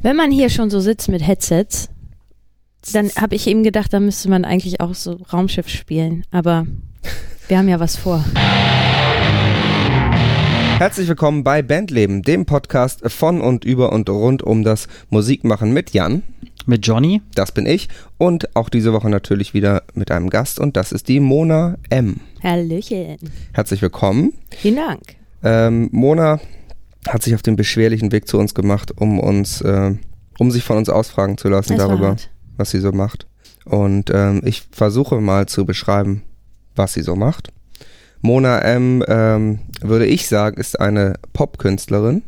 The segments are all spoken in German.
Wenn man hier schon so sitzt mit Headsets, dann habe ich eben gedacht, da müsste man eigentlich auch so Raumschiff spielen. Aber wir haben ja was vor. Herzlich willkommen bei Bandleben, dem Podcast von und über und rund um das Musikmachen mit Jan. Mit Johnny. Das bin ich. Und auch diese Woche natürlich wieder mit einem Gast und das ist die Mona M. Hallöchen. Herzlich willkommen. Vielen Dank. Ähm, Mona hat sich auf den beschwerlichen Weg zu uns gemacht, um uns, äh, um sich von uns ausfragen zu lassen war darüber, was sie so macht. Und ähm, ich versuche mal zu beschreiben, was sie so macht. Mona M, ähm, würde ich sagen, ist eine Popkünstlerin,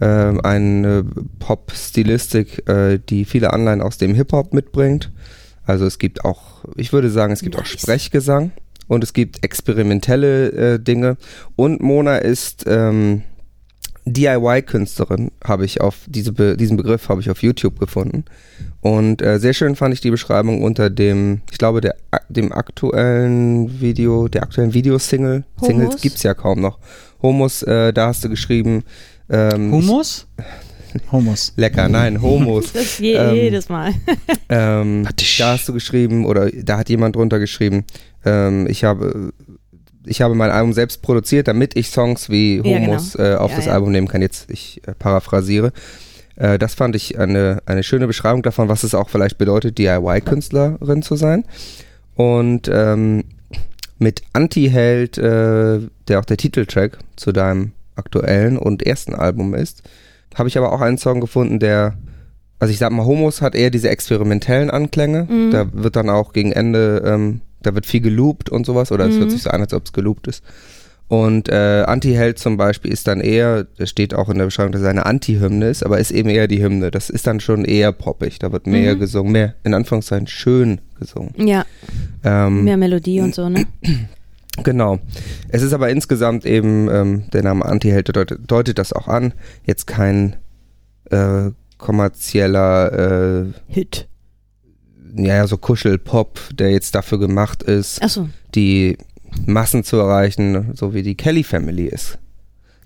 ähm, eine Pop-Stilistik, äh, die viele Anleihen aus dem Hip-Hop mitbringt. Also es gibt auch, ich würde sagen, es gibt auch Nice. Sprechgesang und es gibt experimentelle äh, Dinge. Und Mona ist ähm, DIY-Künstlerin, habe ich auf diese Be diesen Begriff habe ich auf YouTube gefunden. Und äh, sehr schön fand ich die Beschreibung unter dem, ich glaube, der, dem aktuellen Video, der aktuellen Videosingle. Singles gibt's ja kaum noch. Homos, äh, da hast du geschrieben. Ähm, Humus? Humus. Lecker, nein, Homos. Das je, Ähm, jedes Mal. ähm, da hast du geschrieben, oder da hat jemand drunter geschrieben, ähm, ich habe ich habe mein Album selbst produziert, damit ich Songs wie Ja, genau. Homos äh, auf Ja, das ja. Album nehmen kann. Jetzt, ich äh, paraphrasiere. Äh, das fand ich eine, eine schöne Beschreibung davon, was es auch vielleicht bedeutet, DIY-Künstlerin zu sein. Und ähm, mit Anti-Held, äh, der auch der Titeltrack zu deinem aktuellen und ersten Album ist, habe ich aber auch einen Song gefunden, der, also ich sag mal, Homos hat eher diese experimentellen Anklänge. Mhm. Da wird dann auch gegen Ende, ähm, da wird viel geloopt und sowas, oder es Mhm. hört sich so an, als ob es geloopt ist. Und äh, Anti-Held zum Beispiel ist dann eher, das steht auch in der Beschreibung, dass es eine Anti-Hymne ist, aber ist eben eher die Hymne. Das ist dann schon eher poppig. Da wird mehr Mhm. gesungen, mehr in Anführungszeichen schön gesungen. Ja, Ähm, mehr Melodie und so, ne? Genau. Es ist aber insgesamt eben, ähm, der Name Anti-Held deutet, deutet das auch an, jetzt kein äh, kommerzieller, äh, Hit. Ja, so Kuschelpop, der jetzt dafür gemacht ist, Achso, die Massen zu erreichen, so wie die Kelly Family ist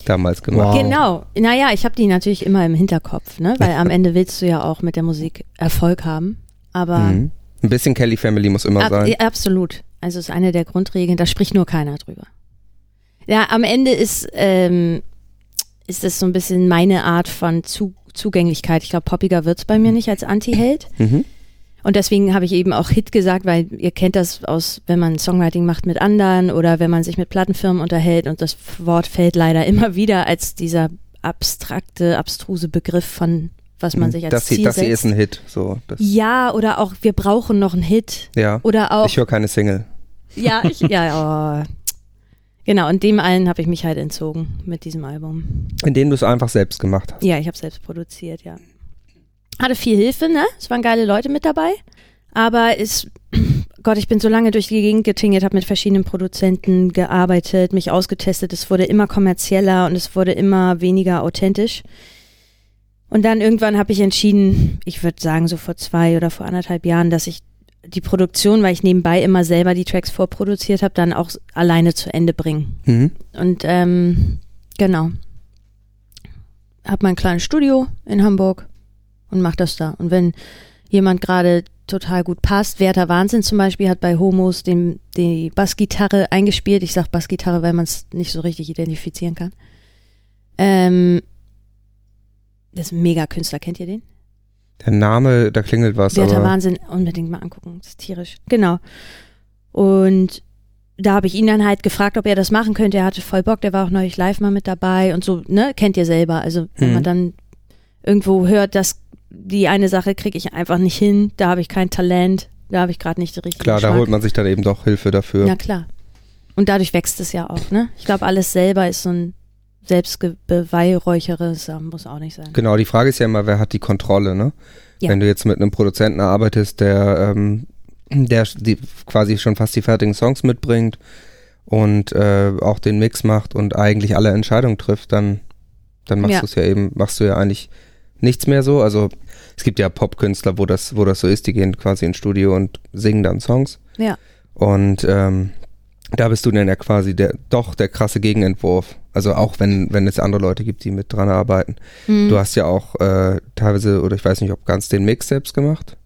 damals gemacht. Wow. genau. Naja, ich habe die natürlich immer im Hinterkopf, ne? Weil am Ende willst du ja auch mit der Musik Erfolg haben. Aber Mhm. Ein bisschen Kelly Family muss immer Ab, sein. ja, absolut. Also ist eine der Grundregeln, da spricht nur keiner drüber. Ja, am Ende ist, ähm, ist das so ein bisschen meine Art von Zu Zugänglichkeit. Ich glaube, poppiger wird's bei mir nicht als Anti-Held. Mhm. Und deswegen habe ich eben auch Hit gesagt, weil ihr kennt das aus, wenn man Songwriting macht mit anderen oder wenn man sich mit Plattenfirmen unterhält und das Wort fällt leider immer wieder als dieser abstrakte, abstruse Begriff von, was man sich als das, hier, Ziel das hier setzt. ist ein Hit. So, ja, oder auch, wir brauchen noch einen Hit. ja. Oder auch, Ich höre keine Single. ja, ich, ja, oh. Genau, und dem allen habe ich mich halt entzogen mit diesem Album. In denen du es einfach selbst gemacht hast. Ja, ich habe selbst produziert, ja. Hatte viel Hilfe, ne? Es waren geile Leute mit dabei. Aber es, Gott, ich bin so lange durch die Gegend getingelt, habe mit verschiedenen Produzenten gearbeitet, mich ausgetestet. Es wurde immer kommerzieller und es wurde immer weniger authentisch. Und dann irgendwann habe ich entschieden, ich würde sagen so vor zwei oder vor anderthalb Jahren, dass ich die Produktion, weil ich nebenbei immer selber die Tracks vorproduziert habe, dann auch alleine zu Ende bringe. Mhm. Und ähm, genau. Hab mein kleines Studio in Hamburg und mach das da. Und wenn jemand gerade total gut passt, Werther Wahnsinn zum Beispiel hat bei Homos den, die Bassgitarre eingespielt. Ich sag Bassgitarre, weil man es nicht so richtig identifizieren kann. Ähm, das ist ein Mega-Künstler, kennt ihr den? Der Name, da klingelt was, Werther aber Wahnsinn, unbedingt mal angucken, das ist tierisch. Genau. Und da habe ich ihn dann halt gefragt, ob er das machen könnte. Er hatte voll Bock, der war auch neulich live mal mit dabei und so, ne, kennt ihr selber. Also wenn Mhm. man dann irgendwo hört, dass die eine Sache kriege ich einfach nicht hin, da habe ich kein Talent, da habe ich gerade nicht die richtige klar, da Geschmack. holt man sich dann eben doch Hilfe dafür. Ja, klar. Und dadurch wächst es ja auch, ne? Ich glaube, alles selber ist so ein Selbstbeweihräucheres, muss auch nicht sein. Genau, die Frage ist ja immer, wer hat die Kontrolle, ne? Ja. Wenn du jetzt mit einem Produzenten arbeitest, der, ähm, der die, quasi schon fast die fertigen Songs mitbringt und äh, auch den Mix macht und eigentlich alle Entscheidungen trifft, dann, dann machst Ja. du es ja eben, machst du ja eigentlich nichts mehr so. Also es gibt ja Popkünstler, wo das, wo das so ist, die gehen quasi ins Studio und singen dann Songs. Ja. Und ähm, da bist du dann ja quasi der, doch der krasse Gegenentwurf. Also auch wenn, wenn es andere Leute gibt, die mit dran arbeiten. Mhm. Du hast ja auch äh, teilweise, oder ich weiß nicht, ob ganz den Mix selbst gemacht.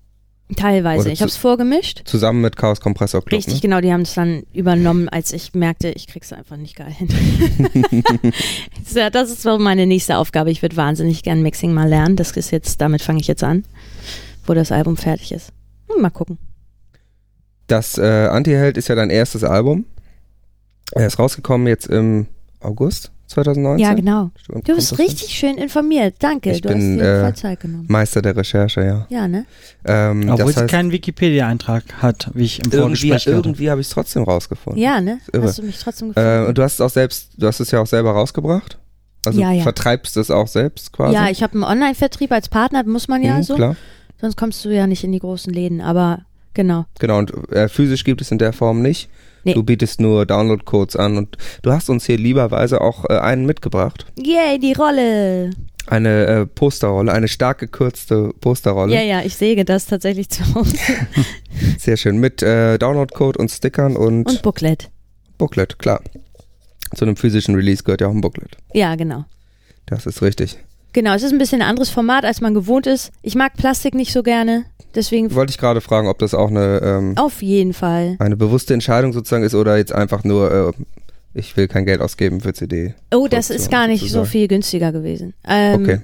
Teilweise. Oder Ich habe es vorgemischt. Zusammen mit Chaos Kompressor Club. Richtig, ne? genau, die haben es dann übernommen, als ich merkte, ich krieg's einfach nicht geil hin. Das ist so meine nächste Aufgabe. Ich würde wahnsinnig gern Mixing mal lernen. Das ist jetzt, damit fange ich jetzt an, wo das Album fertig ist. Hm, mal gucken. Das äh, Antiheld ist ja dein erstes Album. Er ist rausgekommen jetzt im August 2019. Ja, genau. Du kommt bist richtig schön informiert. Danke. Ich du bin, hast dir äh, voll Zeit genommen. Meister der Recherche, ja. Ja, ne? Ähm, Obwohl sie heißt, keinen Wikipedia-Eintrag hat, wie ich im irgendwie, Vorgespräch irgendwie habe ich es trotzdem rausgefunden. Ja, ne? Hast du mich trotzdem Äh, gefunden? und du hast es auch selbst, du hast es ja auch selber rausgebracht. Also Ja, ja. vertreibst es auch selbst quasi. ja, ich habe einen Online-Vertrieb als Partner, muss man ja Mhm, so. Klar. Sonst kommst du ja nicht in die großen Läden, aber genau. Genau, und äh, physisch gibt es in der Form nicht. Nee. Du bietest nur Download-Codes an und du hast uns hier lieberweise auch äh, einen mitgebracht. Yay, die Rolle. Eine äh, Posterrolle, eine stark gekürzte Posterrolle. Ja, ja, ich säge das tatsächlich zu Hause. Sehr schön. Mit äh, Download-Code und Stickern und, Und Booklet. Booklet, klar. Zu einem physischen Release gehört ja auch ein Booklet. Ja, genau. Das ist richtig. Genau, es ist ein bisschen ein anderes Format, als man gewohnt ist. Ich mag Plastik nicht so gerne, deswegen Wollte ich gerade fragen, ob das auch eine, ähm, auf jeden Fall. eine bewusste Entscheidung sozusagen ist oder jetzt einfach nur, äh, ich will kein Geld ausgeben für CD. Oh, das ist gar nicht so sozusagen. viel günstiger gewesen. Ähm, Okay.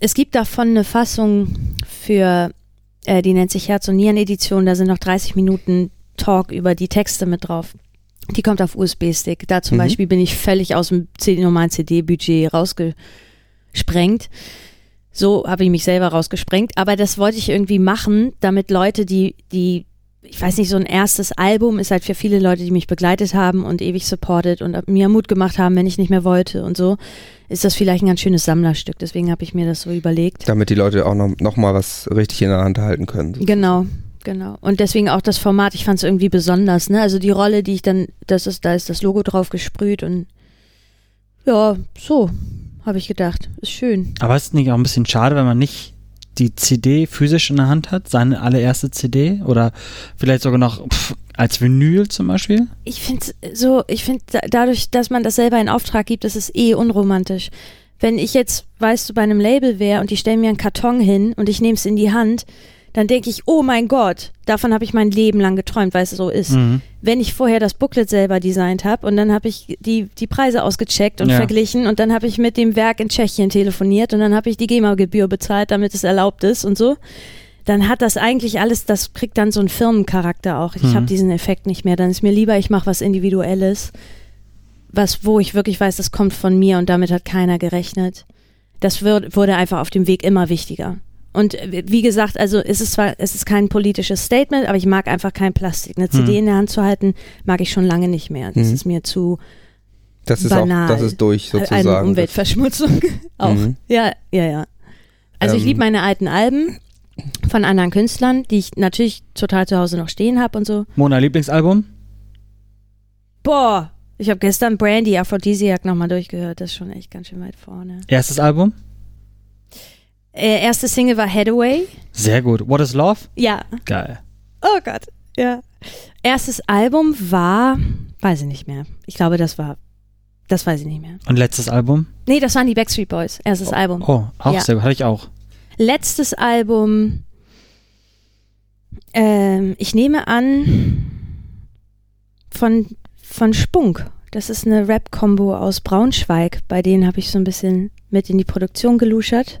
Es gibt davon eine Fassung für, äh, die nennt sich Herz- und Nieren-Edition, da sind noch 30 Minuten Talk über die Texte mit drauf. Die kommt auf USB-Stick. Da zum Mhm. Beispiel bin ich völlig aus dem normalen CD-Budget rausgesprengt. So habe ich mich selber rausgesprengt. Aber das wollte ich irgendwie machen, damit Leute, die, die, ich weiß nicht, so ein erstes Album ist halt für viele Leute, die mich begleitet haben und ewig supportet und mir Mut gemacht haben, wenn ich nicht mehr wollte und so, ist das vielleicht ein ganz schönes Sammlerstück. Deswegen habe ich mir das so überlegt. Damit die Leute auch noch, noch mal was richtig in der Hand halten können. Genau, genau. Und deswegen auch das Format, ich fand es irgendwie besonders, ne? Also die Rolle, die ich dann, das ist, da ist das Logo drauf gesprüht und ja, so, habe ich gedacht. Ist schön. Aber ist es nicht auch ein bisschen schade, wenn man nicht die CD physisch in der Hand hat, seine allererste CD oder vielleicht sogar noch pff, als Vinyl zum Beispiel? Ich finde so, ich finde dadurch, dass man das selber in Auftrag gibt, das ist eh unromantisch. Wenn ich jetzt, weißt du, bei einem Label wäre und die stellen mir einen Karton hin und ich nehme es in die Hand, dann denke ich, oh mein Gott, davon habe ich mein Leben lang geträumt, weil es so ist. Mhm. wenn ich vorher das Booklet selber designt habe und dann habe ich die, die Preise ausgecheckt und Ja. verglichen und dann habe ich mit dem Werk in Tschechien telefoniert und dann habe ich die GEMA-Gebühr bezahlt, damit es erlaubt ist und so. Dann hat das eigentlich alles, das kriegt dann so einen Firmencharakter auch. Ich Mhm. habe diesen Effekt nicht mehr. Dann ist mir lieber, ich mache was Individuelles, was, wo ich wirklich weiß, das kommt von mir und damit hat keiner gerechnet. Das wird, wurde einfach auf dem Weg immer wichtiger. Und wie gesagt, also es ist zwar, es ist kein politisches Statement, aber ich mag einfach kein Plastik. Eine CD Hm. in der Hand zu halten, mag ich schon lange nicht mehr. Das Mhm. ist mir zu Das ist Banal. auch, das ist durch eine sozusagen. Umweltverschmutzung. Auch. Mhm. Ja, ja, ja. Also ich Ähm. liebe meine alten Alben von anderen Künstlern, die ich natürlich total zu Hause noch stehen habe und so. Mona, Lieblingsalbum? Boah, ich habe gestern Brandy Aphrodisiac nochmal durchgehört. Das ist schon echt ganz schön weit vorne. Erstes Album? Äh, erste Single war Headaway. Sehr gut. What is Love? Ja. Geil. Oh Gott. Ja. Erstes Album war, weiß ich nicht mehr. Ich glaube, das war, das weiß ich nicht mehr. Und letztes Album? Nee, das waren die Backstreet Boys. Erstes Album. Oh, auch Ja. sehr gut. Hatte ich auch. Letztes Album, ähm, ich nehme an, von, von Spunk. Das ist eine Rap-Kombo aus Braunschweig. Bei denen habe ich so ein bisschen mit in die Produktion geluschert.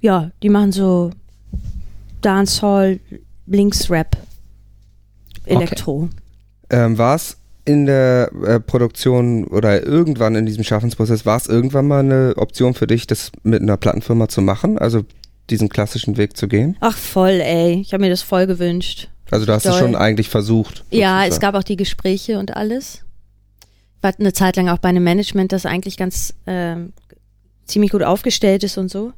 Ja, die machen so Dancehall, Links-Rap, Elektro. Ähm, war es in der äh, Produktion oder irgendwann in diesem Schaffensprozess, war es irgendwann mal eine Option für dich, das mit einer Plattenfirma zu machen? Also diesen klassischen Weg zu gehen? Ach voll, ey. Ich habe mir das voll gewünscht. Also du hast es Doll. schon eigentlich versucht. Ja, es sozusagen. gab auch die Gespräche und alles. War eine Zeit lang auch bei einem Management, das eigentlich ganz ähm, ziemlich gut aufgestellt ist und so.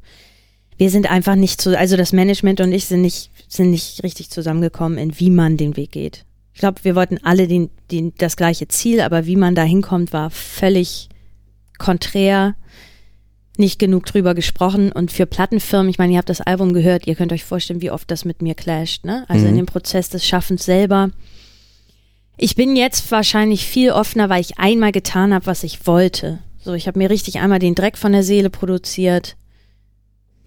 Wir sind einfach nicht so, also das Management und ich sind nicht, sind nicht richtig zusammengekommen, in wie man den Weg geht. Ich glaube, wir wollten alle den, den, das gleiche Ziel, aber wie man da hinkommt, war völlig konträr. Nicht genug drüber gesprochen und für Plattenfirmen, ich meine, ihr habt das Album gehört, ihr könnt euch vorstellen, wie oft das mit mir clasht, ne? Also Mhm. in dem Prozess des Schaffens selber Ich bin jetzt wahrscheinlich viel offener, weil ich einmal getan habe, was ich wollte. So, ich habe mir richtig einmal den Dreck von der Seele produziert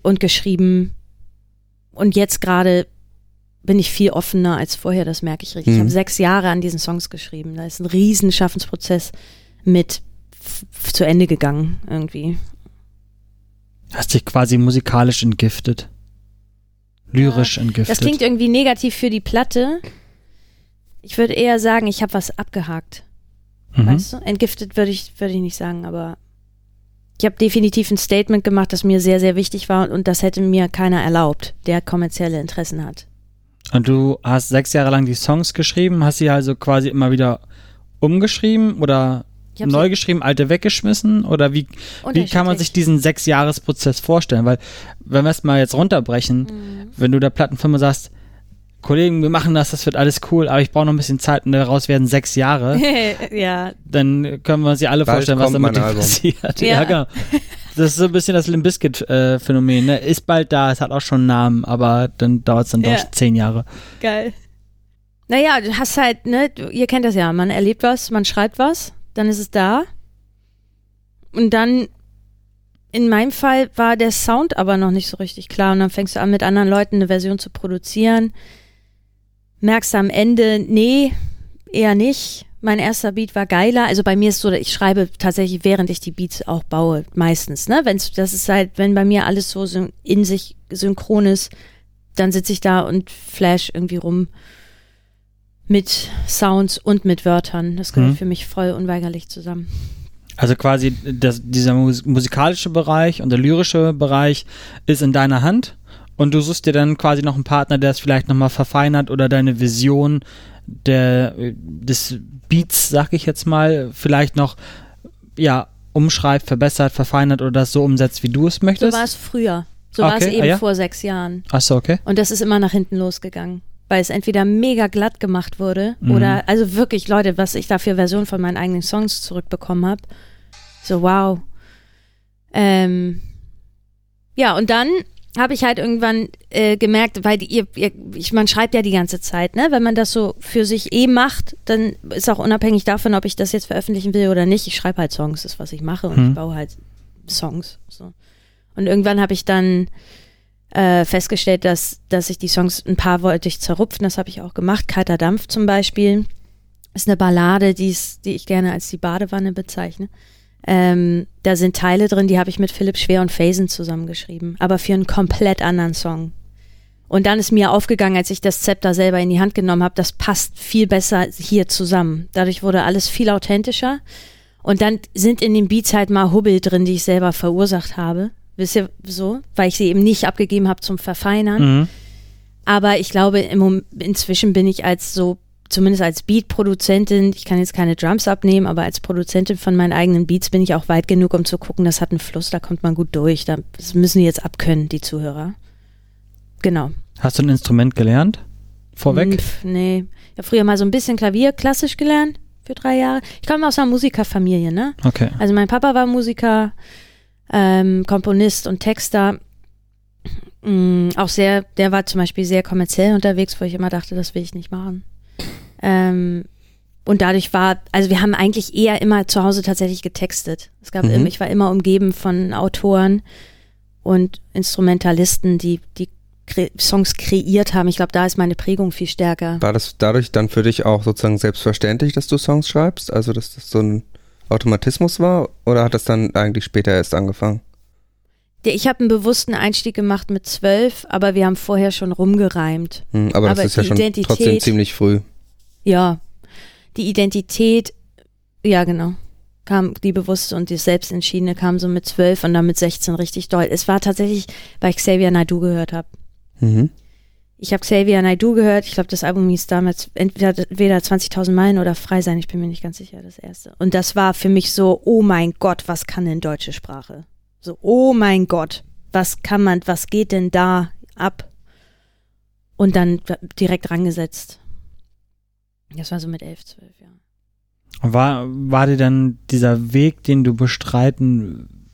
und geschrieben. Und jetzt gerade bin ich viel offener als vorher, das merke ich richtig. Ich Mhm. habe sechs Jahre an diesen Songs geschrieben. Da ist ein riesen Schaffensprozess mit zu Ende gegangen irgendwie. Hast dich quasi musikalisch entgiftet. Lyrisch entgiftet. Das klingt irgendwie negativ für die Platte. Ich würde eher sagen, ich habe was abgehakt. mhm. Weißt du? Entgiftet würde ich, würde ich nicht sagen, aber ich habe definitiv ein Statement gemacht, das mir sehr, sehr wichtig war und das hätte mir keiner erlaubt, der kommerzielle Interessen hat. Und du hast sechs Jahre lang die Songs geschrieben, hast sie also quasi immer wieder umgeschrieben oder neu geschrieben, alte weggeschmissen? Oder wie, wie kann man sich diesen Sechs-Jahres-Prozess vorstellen? Weil, wenn wir es mal jetzt runterbrechen, Mhm. wenn du der Plattenfirma sagst, Kollegen, wir machen das, das wird alles cool, aber ich brauche noch ein bisschen Zeit und daraus werden sechs Jahre, ja, dann können wir uns ja alle Bald vorstellen, was damit passiert. Ja. Ja. genau. Das ist so ein bisschen das Limbiskit-Phänomen. Ne? Ist bald da, es hat auch schon einen Namen, aber dann dauert es dann doch Ja. zehn Jahre. geil. Naja, du hast halt, ne, ihr kennt das ja, man erlebt was, man schreibt was, dann ist es da. Und dann, in meinem Fall war der Sound aber noch nicht so richtig klar. Und dann fängst du an, mit anderen Leuten eine Version zu produzieren. Merkst am Ende, nee, eher nicht. Mein erster Beat war geiler. Also bei mir ist so, ich schreibe tatsächlich, während ich die Beats auch baue, meistens, ne? Wenn's, das ist halt, wenn bei mir alles so in sich synchron ist, dann sitze ich da und flash irgendwie rum mit Sounds und mit Wörtern. Das gehört Mhm. für mich voll unweigerlich zusammen. Also quasi das, dieser mus musikalische Bereich und der lyrische Bereich ist in deiner Hand und du suchst dir dann quasi noch einen Partner, der es vielleicht nochmal verfeinert oder deine Vision der, des Beats, sag ich jetzt mal, vielleicht noch ja, umschreibt, verbessert, verfeinert oder das so umsetzt, wie du es So möchtest. war es früher. So war es Okay, eben ah ja? vor sechs Jahren. Achso, okay. Und das ist immer nach hinten losgegangen. Weil es entweder mega glatt gemacht wurde Mhm. oder, also wirklich, Leute, was ich da für Versionen von meinen eigenen Songs zurückbekommen habe. So, wow. Ähm, ja, und dann habe ich halt irgendwann äh, gemerkt, weil die, ihr, ihr, ich, man schreibt ja die ganze Zeit, ne? Wenn man das so für sich eh macht, dann ist auch unabhängig davon, ob ich das jetzt veröffentlichen will oder nicht. Ich schreibe halt Songs, das ist, was ich mache und Mhm. ich baue halt Songs. So. Und irgendwann habe ich dann äh, festgestellt, dass, dass ich die Songs, ein paar wollte ich zerrupfen, das habe ich auch gemacht. Kalter Dampf zum Beispiel ist eine Ballade, die, ist, die ich gerne als die Badewanne bezeichne. Ähm, da sind Teile drin, die habe ich mit Philipp Schwer und Phasen zusammengeschrieben, aber für einen komplett anderen Song. Und dann ist mir aufgegangen, als ich das Zepter selber in die Hand genommen habe, das passt viel besser hier zusammen. Dadurch wurde alles viel authentischer. Und dann sind in den Beats halt mal Hubbel drin, die ich selber verursacht habe. Wisst ihr so? Weil ich sie eben nicht abgegeben habe zum Verfeinern. Mhm. Aber ich glaube, im inzwischen bin ich als so, zumindest als Beat-Produzentin, ich kann jetzt keine Drums abnehmen, aber als Produzentin von meinen eigenen Beats bin ich auch weit genug, um zu gucken, das hat einen Fluss, da kommt man gut durch. Da, das müssen die jetzt abkönnen, die Zuhörer. Genau. Hast du ein Instrument gelernt? Vorweg? Hm, pf, nee. Ich habe früher mal so ein bisschen Klavier klassisch gelernt für drei Jahre. Ich komme aus einer Musikerfamilie, ne? Okay. Also mein Papa war Musiker, ähm, Komponist und Texter. Mm, auch sehr, der war zum Beispiel sehr kommerziell unterwegs, wo ich immer dachte, das will ich nicht machen. Ähm, und dadurch war, also wir haben eigentlich eher immer zu Hause tatsächlich getextet. Es gab, Mhm. immer, ich war immer umgeben von Autoren und Instrumentalisten, die die kre Songs kreiert haben. Ich glaube, da ist meine Prägung viel stärker. War das dadurch dann für dich auch sozusagen selbstverständlich, dass du Songs schreibst? Also, dass das so ein Automatismus war? Oder hat das dann eigentlich später erst angefangen? Ich habe einen bewussten Einstieg gemacht mit zwölf, aber wir haben vorher schon rumgereimt. Hm, aber, Aber das ist ja schon Identität- trotzdem ziemlich früh. Ja, die Identität, ja genau, kam die bewusste und die selbstentschiedene kam so mit zwölf und dann mit 16 richtig doll. Es war tatsächlich, weil ich Xavier Naidoo gehört habe. Mhm. Ich habe Xavier Naidoo gehört. Ich glaube, das Album hieß damals entweder, entweder 20.000 Meilen oder Frei sein. Ich bin mir nicht ganz sicher, das erste. Und das war für mich so, oh mein Gott, was kann denn deutsche Sprache? So, oh mein Gott, was kann man, was geht denn da ab? Und dann direkt rangesetzt. Das war so mit elf, zwölf, ja. War, war dir dann dieser Weg, den du bestreiten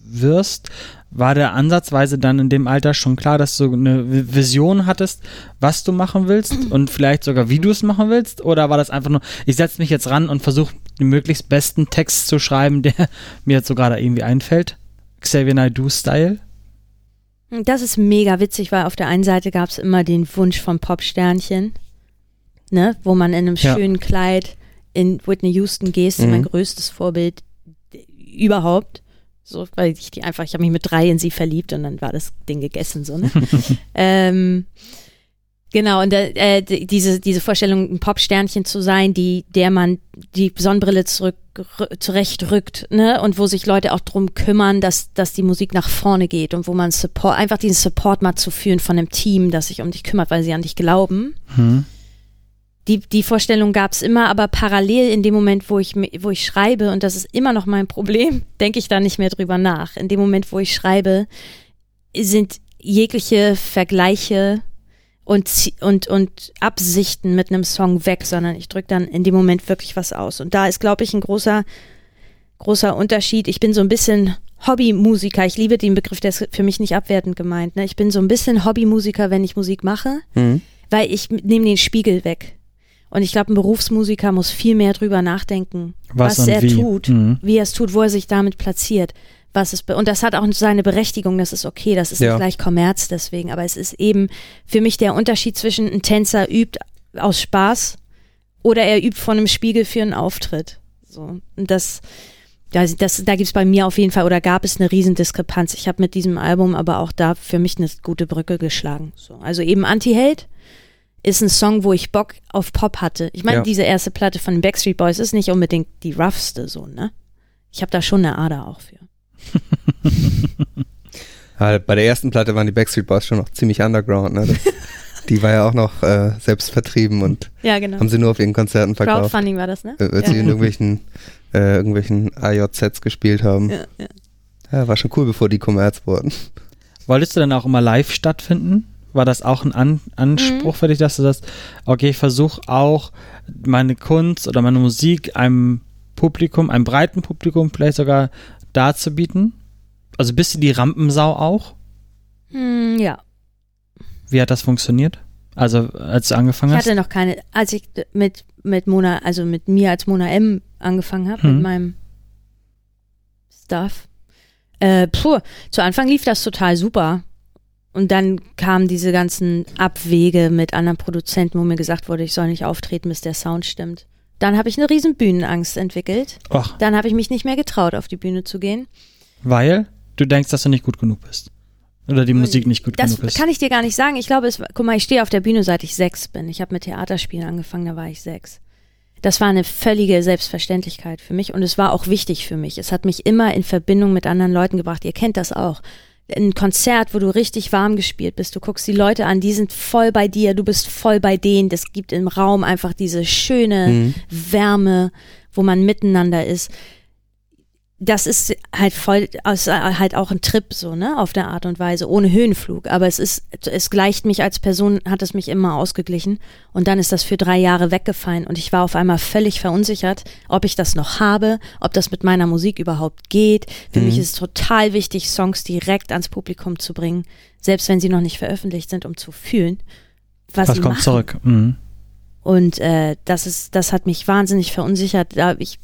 wirst, war der ansatzweise dann in dem Alter schon klar, dass du eine Vision hattest, was du machen willst und vielleicht sogar wie du es machen willst? Oder war das einfach nur, ich setze mich jetzt ran und versuche den möglichst besten Text zu schreiben, der mir jetzt so gerade irgendwie einfällt? Xavier Naidoo-Style? Das ist mega witzig, weil auf der einen Seite gab es immer den Wunsch vom Popsternchen, ne, wo man in einem Ja. schönen Kleid in Whitney Houston gehst, Mhm. mein größtes Vorbild überhaupt. So, weil ich die einfach, ich habe mich mit drei in sie verliebt und dann war das Ding gegessen, so, ne? ähm, genau, und äh, äh, diese, diese Vorstellung, ein Popsternchen zu sein, die, der man die Sonnenbrille zurück rü- zurechtrückt, ne? Und wo sich Leute auch drum kümmern, dass, dass die Musik nach vorne geht und wo man Support, einfach diesen Support mal zu führen von einem Team, das sich um dich kümmert, weil sie an dich glauben. Hm. Die, die Vorstellung gab es immer, aber parallel in dem Moment, wo ich, wo ich schreibe, und das ist immer noch mein Problem, denke ich da nicht mehr drüber nach. In dem Moment, wo ich schreibe, sind jegliche Vergleiche und, und, und Absichten mit einem Song weg, sondern ich drücke dann in dem Moment wirklich was aus. Und da ist, glaube ich, ein großer, großer Unterschied. Ich bin so ein bisschen Hobbymusiker. Ich liebe den Begriff, der ist für mich nicht abwertend gemeint. Ne? Ich bin so ein bisschen Hobbymusiker, wenn ich Musik mache Mhm. weil ich nehme den Spiegel weg. Und ich glaube, ein Berufsmusiker muss viel mehr drüber nachdenken, Was was, er wie. tut, Mhm. wie er es tut, wo er sich damit platziert. Was es und das hat auch seine Berechtigung, das ist okay, das ist Ja. nicht gleich Kommerz deswegen, aber es ist eben für mich der Unterschied zwischen ein Tänzer übt aus Spaß oder er übt vor einem Spiegel für einen Auftritt. So. Und das, das, das, da gibt es bei mir auf jeden Fall oder gab es eine Riesendiskrepanz. Ich habe mit diesem Album aber auch da für mich eine gute Brücke geschlagen. So. Also eben Anti-Hate ist ein Song, wo ich Bock auf Pop hatte. Ich meine, Ja. diese erste Platte von den Backstreet Boys ist nicht unbedingt die roughste so, ne? Ich habe da schon eine Ader auch für. Ja, bei der ersten Platte waren die Backstreet Boys schon noch ziemlich underground. Ne? Das, die war ja auch noch äh, selbst vertrieben und Ja, genau. haben sie nur auf ihren Konzerten verkauft, Crowdfunding war das, ne? äh, als ja. sie in irgendwelchen, äh, irgendwelchen AJ-Sets gespielt haben. ja, ja. Ja, war schon cool, bevor die Kommerz wurden. Wolltest du dann auch immer live stattfinden? War das auch ein An Anspruch für dich, dass du das, okay, ich versuche auch meine Kunst oder meine Musik einem Publikum, einem breiten Publikum vielleicht sogar darzubieten? Also bist du die Rampensau auch? Hm, ja. Wie hat das funktioniert? Also als du angefangen Ich hast? hatte noch keine, als ich mit, mit Mona, also mit mir als Mona M angefangen habe, Hm. mit meinem Stuff. Äh, puh, zu Anfang lief das total super. Und dann kamen diese ganzen Abwege mit anderen Produzenten, wo mir gesagt wurde, ich soll nicht auftreten, bis der Sound stimmt. Dann habe ich eine riesen Bühnenangst entwickelt. Ach, Dann habe ich mich nicht mehr getraut, auf die Bühne zu gehen. weil du denkst, dass du nicht gut genug bist. Oder die Musik nicht gut Das genug ist. kann ich dir gar nicht sagen. Ich glaube, es, war- guck mal, ich stehe auf der Bühne, seit ich sechs bin. Ich habe mit Theaterspielen angefangen, da war ich sechs. Das war eine völlige Selbstverständlichkeit für mich und es war auch wichtig für mich. Es hat mich immer in Verbindung mit anderen Leuten gebracht. Ihr kennt das auch. Ein Konzert, wo du richtig warm gespielt bist. Du guckst die Leute an, die sind voll bei dir, du bist voll bei denen. Das gibt im Raum einfach diese schöne Mhm. Wärme, wo man miteinander ist. Das ist halt voll, ist halt auch ein Trip so, ne, auf der Art und Weise, ohne Höhenflug. Aber es ist, es gleicht mich als Person, hat es mich immer ausgeglichen. Und dann ist das für drei Jahre weggefallen und ich war auf einmal völlig verunsichert, ob ich das noch habe, ob das mit meiner Musik überhaupt geht. Für Mhm. mich ist es total wichtig, Songs direkt ans Publikum zu bringen, selbst wenn sie noch nicht veröffentlicht sind, um zu fühlen, was, Was kommt machen. zurück? Mhm. Und äh, das ist, das hat mich wahnsinnig verunsichert. Da ich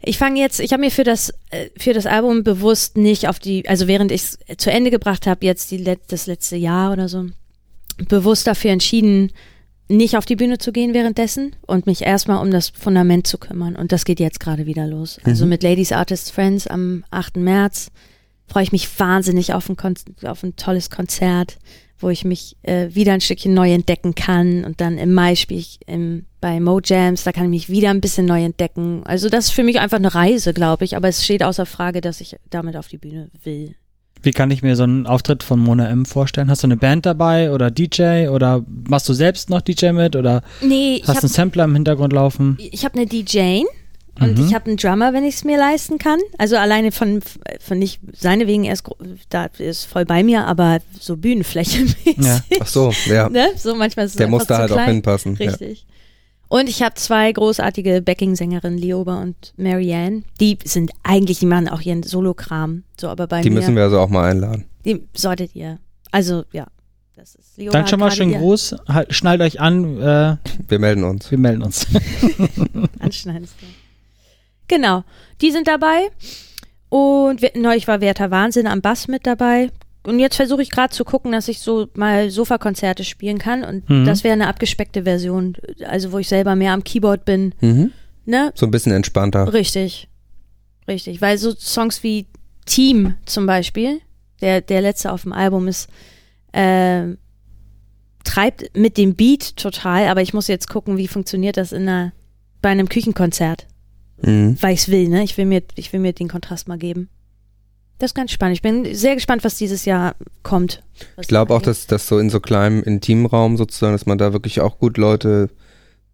ich fange jetzt, ich habe mir für das äh, für das Album bewusst nicht auf die, also während ich es zu Ende gebracht habe, jetzt die let, das letzte Jahr oder so, bewusst dafür entschieden, nicht auf die Bühne zu gehen währenddessen und mich erstmal um das Fundament zu kümmern. Und das geht jetzt gerade wieder los. Also Mhm. mit Ladies Artists Friends am 8. März freue ich mich wahnsinnig auf ein, Kon auf ein tolles Konzert, wo ich mich äh, wieder ein Stückchen neu entdecken kann. Und dann im Mai spiele ich im, bei Mo Jams, da kann ich mich wieder ein bisschen neu entdecken. Also das ist für mich einfach eine Reise, glaube ich. Aber es steht außer Frage, dass ich damit auf die Bühne will. Wie kann ich mir so einen Auftritt von Mona M vorstellen? Hast du eine Band dabei oder DJ oder machst du selbst noch DJ mit oder Nee, hast habe einen Sampler im Hintergrund laufen? ich hab eine DJ und Mhm. ich habe einen Drummer, wenn ich es mir leisten kann. Also alleine von, von nicht seine wegen, er ist, da ist voll bei mir, aber so Bühnenfläche mäßig. Ja. Ach so, ja. Ne? So manchmal ist es Der muss da halt auch klein. hinpassen. Ja. Richtig. Und ich habe zwei großartige Backing-Sängerinnen, Lioba und Marianne. Die sind eigentlich, die machen auch ihren Solokram. So, aber bei Die mir, müssen wir also auch mal einladen. die solltet ihr. Also, ja. Das ist Lioba Dann schon mal gerade schön ihr groß. Halt, schnallt euch an. Äh, Wir melden uns. wir melden uns. Anschneiden. Genau. Die sind dabei. Und wir- neulich war Werther Wahnsinn am Bass mit dabei. Und jetzt versuche ich gerade zu gucken, dass ich so mal Sofakonzerte spielen kann. Und Mhm. das wäre eine abgespeckte Version. Also, wo ich selber mehr am Keyboard bin. Mhm. Ne? So ein bisschen entspannter. Richtig. Richtig. Weil so Songs wie Team zum Beispiel, der, der letzte auf dem Album ist, ähm, treibt mit dem Beat total, aber ich muss jetzt gucken, wie funktioniert das in einer, bei einem Küchenkonzert. Mhm. Weil ich es will, ne? Ich will mir, ich will mir den Kontrast mal geben. Das ist ganz spannend. Ich bin sehr gespannt, was dieses Jahr kommt. Ich glaube auch, dass das so in so kleinem intimen Raum sozusagen, dass man da wirklich auch gut Leute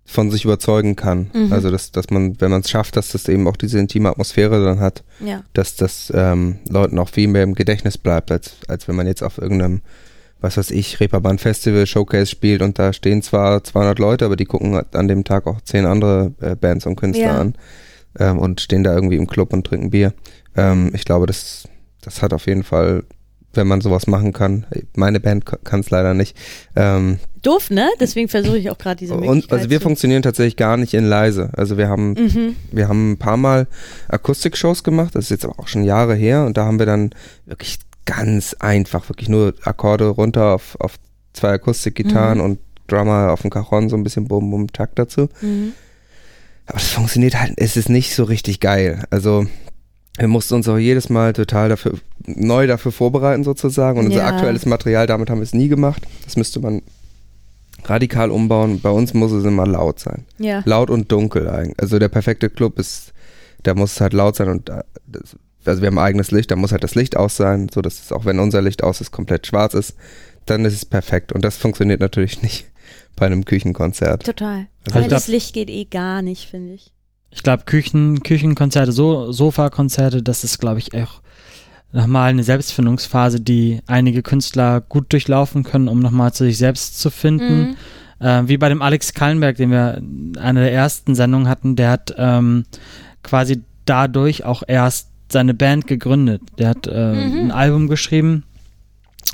von sich überzeugen kann. Mhm. Also dass, dass man, wenn man es schafft, dass das eben auch diese intime Atmosphäre dann hat, Ja. dass das ähm, Leuten auch viel mehr im Gedächtnis bleibt, als, als wenn man jetzt auf irgendeinem, was weiß ich, Reeperbahn Festival Showcase spielt und da stehen zwar 200 Leute, aber die gucken an dem Tag auch zehn andere äh, Bands und Künstler Ja. an ähm, und stehen da irgendwie im Club und trinken Bier. Ähm, ich glaube, das, das hat auf jeden Fall, wenn man sowas machen kann, meine Band kann es leider nicht. Ähm, Doof, ne? Deswegen versuche ich auch gerade diese Möglichkeit. und also wir zu- funktionieren tatsächlich gar nicht in leise. Also wir haben Mhm. wir haben ein paar Mal Akustik-Shows gemacht, das ist jetzt aber auch schon Jahre her und da haben wir dann wirklich ganz einfach, wirklich nur Akkorde runter auf, auf zwei Akustikgitarren Mhm. und Drummer auf dem Cajon, so ein bisschen Bum Bum Takt dazu. Mhm. Aber das funktioniert halt, es ist nicht so richtig geil. Also wir mussten uns auch jedes Mal total dafür, neu dafür vorbereiten sozusagen und unser Ja. aktuelles Material, damit haben wir es nie gemacht. Das müsste man radikal umbauen. Bei uns muss es immer laut sein Ja. laut und dunkel eigentlich. Also der perfekte Club ist, da muss es halt laut sein und da- das, also wir haben eigenes Licht, da muss halt das Licht aus sein, so dass es auch wenn unser Licht aus ist, komplett schwarz ist, dann ist es perfekt und das funktioniert natürlich nicht bei einem Küchenkonzert. Total. Also Weil ich glaub- das Licht geht eh gar nicht, finde ich. Ich glaube, Küchen, Küchenkonzerte, so, Sofakonzerte, das ist, glaube ich, auch nochmal eine Selbstfindungsphase, die einige Künstler gut durchlaufen können, um nochmal zu sich selbst zu finden. Mhm. Äh, wie bei dem Alex Kallenberg, den wir in einer der ersten Sendungen hatten, der hat ähm, quasi dadurch auch erst seine Band gegründet. Der hat äh, Mhm. ein Album geschrieben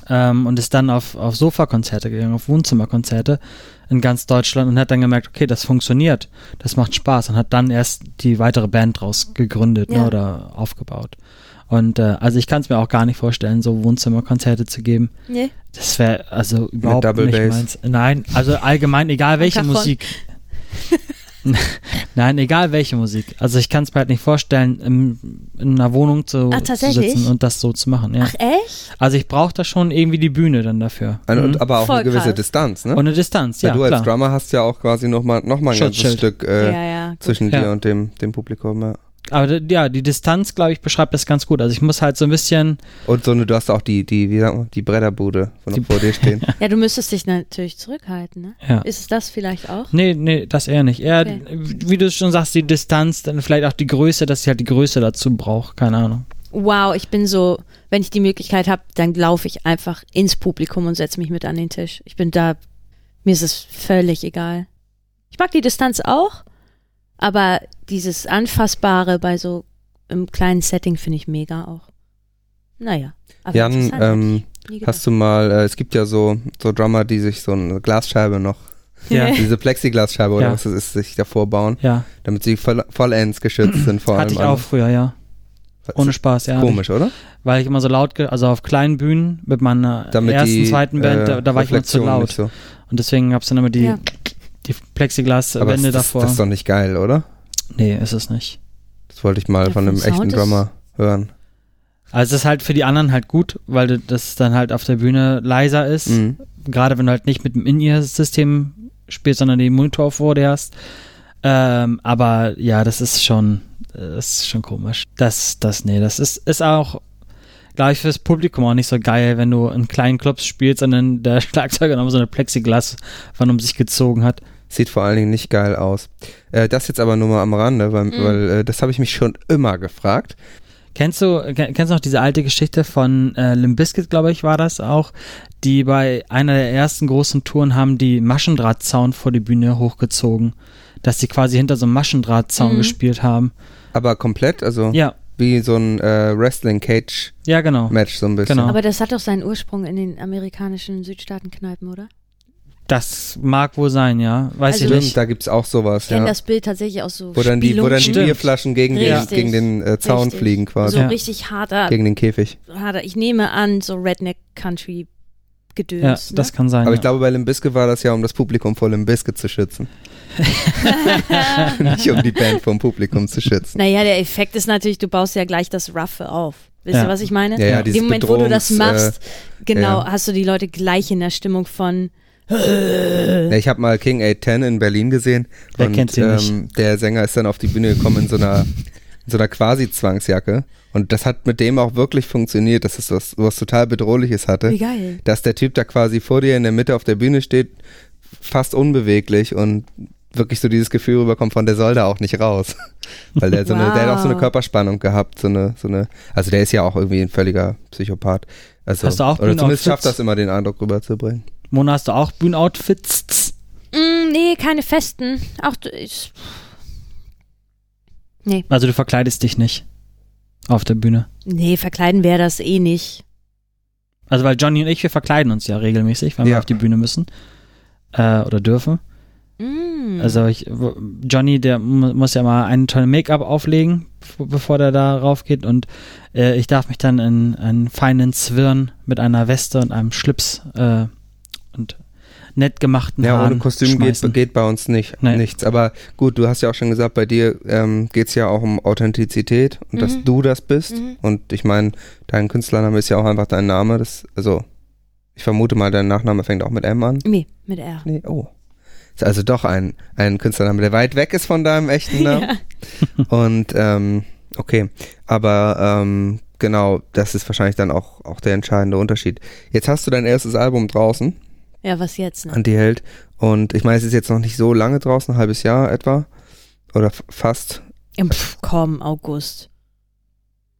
ähm, und ist dann auf, auf Sofakonzerte gegangen, auf Wohnzimmerkonzerte in ganz Deutschland und hat dann gemerkt, okay, das funktioniert, das macht Spaß und hat dann erst die weitere Band draus gegründet ne, Ja. oder aufgebaut. Und äh, also ich kann es mir auch gar nicht vorstellen, so Wohnzimmerkonzerte zu geben. Nee. Das wäre also überhaupt nicht Bass. meins. Nein, also allgemein, egal welche. Musik. Nein, egal welche Musik. Also ich kann es mir halt nicht vorstellen, im, in einer Wohnung zu, Ach, zu sitzen und das so zu machen. Ja. Ach echt? Also ich brauche da schon irgendwie die Bühne dann dafür. Mhm. und, aber auch Voll eine gewisse krass. Distanz, ne? Und eine Distanz, Weil ja du als klar. Drummer hast ja auch quasi nochmal noch mal ein ganzes Schutzschild. Stück äh, ja, ja. Zwischen Ja. dir und dem, dem Publikum. Ja. Aber ja, die Distanz, glaube ich, beschreibt das ganz gut. Also ich muss halt so ein bisschen, Und so eine, du hast auch die, die, wie sagt man, die Bretterbude von Die- vor dir stehen. Ja, du müsstest dich natürlich zurückhalten, ne? ja. Ist es das vielleicht auch? Nee, nee, das eher nicht. Eher, Okay. wie du schon sagst, die Distanz, dann vielleicht auch die Größe, dass ich halt die Größe dazu brauche. Keine Ahnung. Wow, ich bin so, wenn ich die Möglichkeit habe, dann laufe ich einfach ins Publikum und setze mich mit an den Tisch. Ich bin da, mir ist es völlig egal. Ich mag die Distanz auch, aber dieses Anfassbare bei so im kleinen Setting finde ich mega auch. Naja. aber Jan, ähm. Hast du mal, äh, es gibt ja so, so Drummer, die sich so eine Glasscheibe noch, Ja. diese Plexiglasscheibe oder Ja. was das ist, sich davor bauen, Ja, damit sie voll, vollends geschützt sind vor hatte allem. ich auch früher, ja. Ohne Spaß, ja. hatte ich. Komisch, oder? Weil ich immer so laut, also auf kleinen Bühnen mit meiner Damit ersten, die, zweiten Band, äh, da, da war ich immer zu laut. So. Und deswegen gab es dann immer die, Ja. Die Plexiglaswände davor. das ist doch nicht geil, oder? nee, ist es nicht. Das wollte ich mal Ja, von einem Sound echten Drummer hören. Also es ist halt für die anderen halt gut, weil du- das dann halt auf der Bühne leiser ist. Mhm. Gerade wenn du halt nicht mit dem In-Ear-System spielst, sondern den Monitor vor dir hast. Ähm, aber ja, das ist schon, das ist schon komisch. Das, das, nee, das ist, ist auch, glaube ich, fürs Publikum auch nicht so geil, wenn du in kleinen Clubs spielst und dann der Schlagzeuger noch so eine Plexiglaswand um sich gezogen hat. Sieht vor allen Dingen nicht geil aus. Äh, das jetzt aber nur mal am Rande, weil, Mhm. weil äh, das habe ich mich schon immer gefragt. Kennst du, ken- kennst du noch diese alte Geschichte von äh, Limp Bizkit, glaube ich, war das auch, die bei einer der ersten großen Touren haben die Maschendrahtzaun vor die Bühne hochgezogen, dass sie quasi hinter so einem Maschendrahtzaun Mhm. gespielt haben. Aber komplett, also Ja, wie so ein äh, Wrestling-Cage-Match ja, genau. so ein bisschen. Genau. Aber das hat doch seinen Ursprung in den amerikanischen Südstaatenkneipen, oder? Das mag wohl sein, ja. Weiß Also ich Stimmt, nicht. da gibt es auch sowas, Ich kenne ja. das Bild tatsächlich aus so Wo dann die, wo dann die. Bierflaschen gegen den, gegen den äh, Zaun Richtig. fliegen quasi. So Ja. richtig harter, Gegen den Käfig. harter, ich nehme an, so Redneck Country Gedöns. Ja, ne? das kann sein. Aber ja. ich glaube, bei Limbiskit war das ja, um das Publikum vor Limbiskit zu schützen. Nicht um die Band vom Publikum zu schützen. Naja, der Effekt ist natürlich, du baust ja gleich das Roughe auf. Wisst Ja. ihr, was ich meine? Ja, ja, dem Moment, wo du das Bedrohungs- machst, genau, ja. hast du die Leute gleich in der Stimmung von Äh, ich habe mal King 810 in Berlin gesehen. Wer und kennt sie nicht? ähm, der Sänger ist dann auf die Bühne gekommen in so einer, in so einer quasi-Zwangsjacke. Und das hat mit dem auch wirklich funktioniert, dass es was, was total Bedrohliches hatte. Wie geil. dass der Typ da quasi vor dir in der Mitte auf der Bühne steht, fast unbeweglich und wirklich so dieses Gefühl rüberkommt von, der soll da auch nicht raus. Weil der so eine, der hat auch so eine Wow. Körperspannung gehabt, so eine, so eine, also der ist ja auch irgendwie ein völliger Psychopath. Also, Hast du auch oder zumindest schafft das immer den Eindruck rüberzubringen. Mona, hast du auch Bühnenoutfits? Mm, nee, keine festen. Auch du- ich, Nee. Also du verkleidest dich nicht auf der Bühne. nee, verkleiden wäre das eh nicht. Also weil Johnny und ich, wir verkleiden uns ja regelmäßig, wenn wir Ja. auf die Bühne müssen. Äh, oder dürfen. Mm. Also ich, Johnny, der mu- muss ja mal einen tollen Make-up auflegen, bevor- bevor der da raufgeht. Und äh, ich darf mich dann in einen feinen Zwirn mit einer Weste und einem Schlips äh, und nett gemachten Ja, Haaren ohne Kostüm geht, geht bei uns nicht, Nee. nichts. Aber gut, du hast ja auch schon gesagt, bei dir ähm, geht es ja auch um Authentizität und dass Mhm. du das bist. Mhm. Und ich meine, dein Künstlername ist ja auch einfach dein Name. Das, also, ich vermute mal, dein Nachname fängt auch mit M an. Nee, mit R. Nee, oh. Ist also doch ein, ein Künstlername, der weit weg ist von deinem echten Namen. Ja. Und ähm, okay, aber ähm, genau, das ist wahrscheinlich dann auch, auch der entscheidende Unterschied. Jetzt hast du dein erstes Album draußen, ja, was jetzt? Ne? Anti-Held. Und ich meine, es ist jetzt noch nicht so lange draußen, ein halbes Jahr etwa. Oder fast. Ja, Pff, komm, August.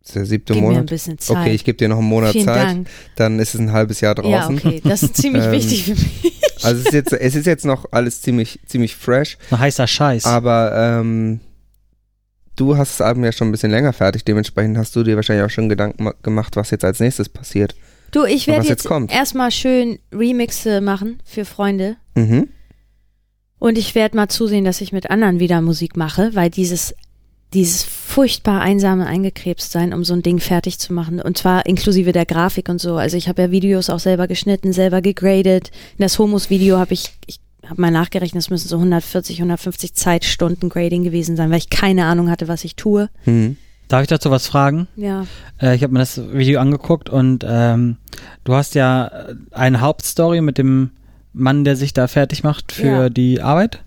Das ist der siebte Gib mir ein Monat. bisschen Zeit. Okay, ich gebe dir noch einen Monat Vielen Zeit. Dank. Dann ist es ein halbes Jahr Ja, draußen. okay, das ist ziemlich Ähm, wichtig für mich. Also es ist jetzt, es ist jetzt noch alles ziemlich, ziemlich fresh. Ein heißer Scheiß. Aber ähm, du hast das Album ja schon ein bisschen länger fertig, dementsprechend hast du dir wahrscheinlich auch schon Gedanken ma- gemacht, was jetzt als nächstes passiert. Du, ich werde jetzt jetzt, erstmal schön Remixe machen für Freunde. Mhm. Und ich werde mal zusehen, dass ich mit anderen wieder Musik mache, weil dieses, dieses furchtbar einsame eingekrebst sein, um so ein Ding fertig zu machen. Und zwar inklusive der Grafik und so. Also ich habe ja Videos auch selber geschnitten, selber gegradet. In das Homos-Video habe ich, ich habe mal nachgerechnet, es müssen so 140, 150 Zeitstunden Grading gewesen sein, weil ich keine Ahnung hatte, was ich tue. Mhm. Darf ich dazu was fragen? Ja. Äh, ich habe mir das Video angeguckt und ähm, du hast ja äh, eine Hauptstory mit dem Mann, der sich da fertig macht für Ja. die Arbeit.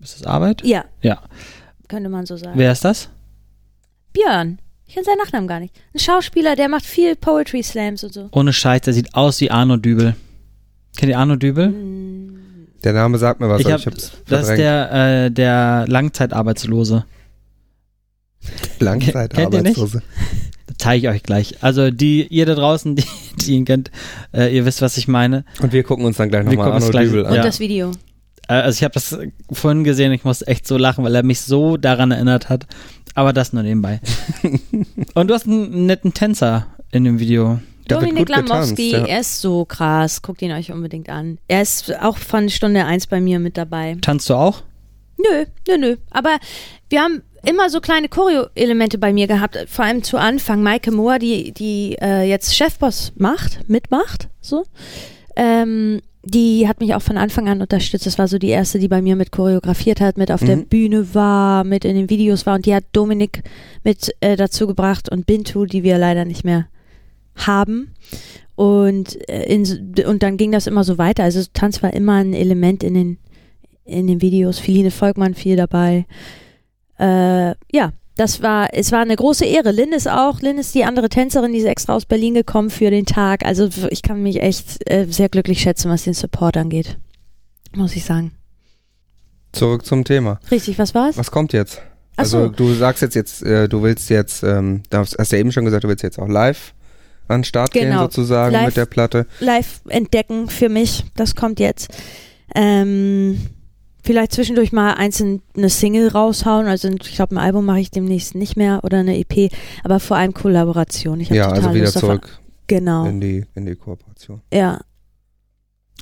Ist das Arbeit? Ja, Ja. könnte man so sagen. Wer ist das? Björn. Ich kenne seinen Nachnamen gar nicht. Ein Schauspieler, der macht viel Poetry Slams und so. Ohne Scheiß, der sieht aus wie Arno Dübel. Kennt ihr Arno Dübel? Mm, Der Name sagt mir was, ich aber hab, ich hab's das ist der, äh, der Langzeitarbeitslose. Langzeitarbeitslose. Das zeige ich euch gleich. Also die, ihr da draußen, die, die ihn kennt, äh, ihr wisst, was ich meine. Und wir gucken uns dann gleich nochmal Arno Dübel an. Und Ja. das Video. Äh, also ich habe das vorhin gesehen, ich musste echt so lachen, weil er mich so daran erinnert hat. Aber das nur nebenbei. Und du hast einen netten Tänzer in dem Video. Dominik Lamowski, ja. er ist so krass. Guckt ihn euch unbedingt an. Er ist auch von Stunde 1 bei mir mit dabei. Tanzt du auch? Nö, nö, nö. Aber wir haben immer so kleine Choreo-Elemente bei mir gehabt. Vor allem zu Anfang. Maike Mohr, die, die äh, jetzt Chefboss macht, mitmacht, so. Ähm, die hat mich auch von Anfang an unterstützt. Das war so die erste, die bei mir mit choreografiert hat, mit auf der Mhm. Bühne war, mit in den Videos war. Und die hat Dominik mit äh, dazu gebracht und Bintu, die wir leider nicht mehr haben. Und, äh, in, und dann ging das immer so weiter. Also Tanz war immer ein Element in den, in den Videos. Feline Volkmann viel dabei. Äh, ja, das war, es war eine große Ehre. Lynn ist auch, Lynn ist die andere Tänzerin, die ist extra aus Berlin gekommen für den Tag. Also ich kann mich echt äh, sehr glücklich schätzen, was den Support angeht. Muss ich sagen. Zurück zum Thema. Richtig, was war's? Was kommt jetzt? Ach Also so. du sagst jetzt jetzt, äh, du willst jetzt, ähm, du hast ja eben schon gesagt, du willst jetzt auch live an den Start gehen Genau. sozusagen Live. mit der Platte. live entdecken für mich. Das kommt jetzt. Ähm, Vielleicht zwischendurch mal einzeln eine Single raushauen. Also ich glaube, ein Album mache ich demnächst nicht mehr oder eine EP, aber vor allem Kollaboration. Ja, total also wieder Lust zurück Genau. in die, in die Kooperation. Ja,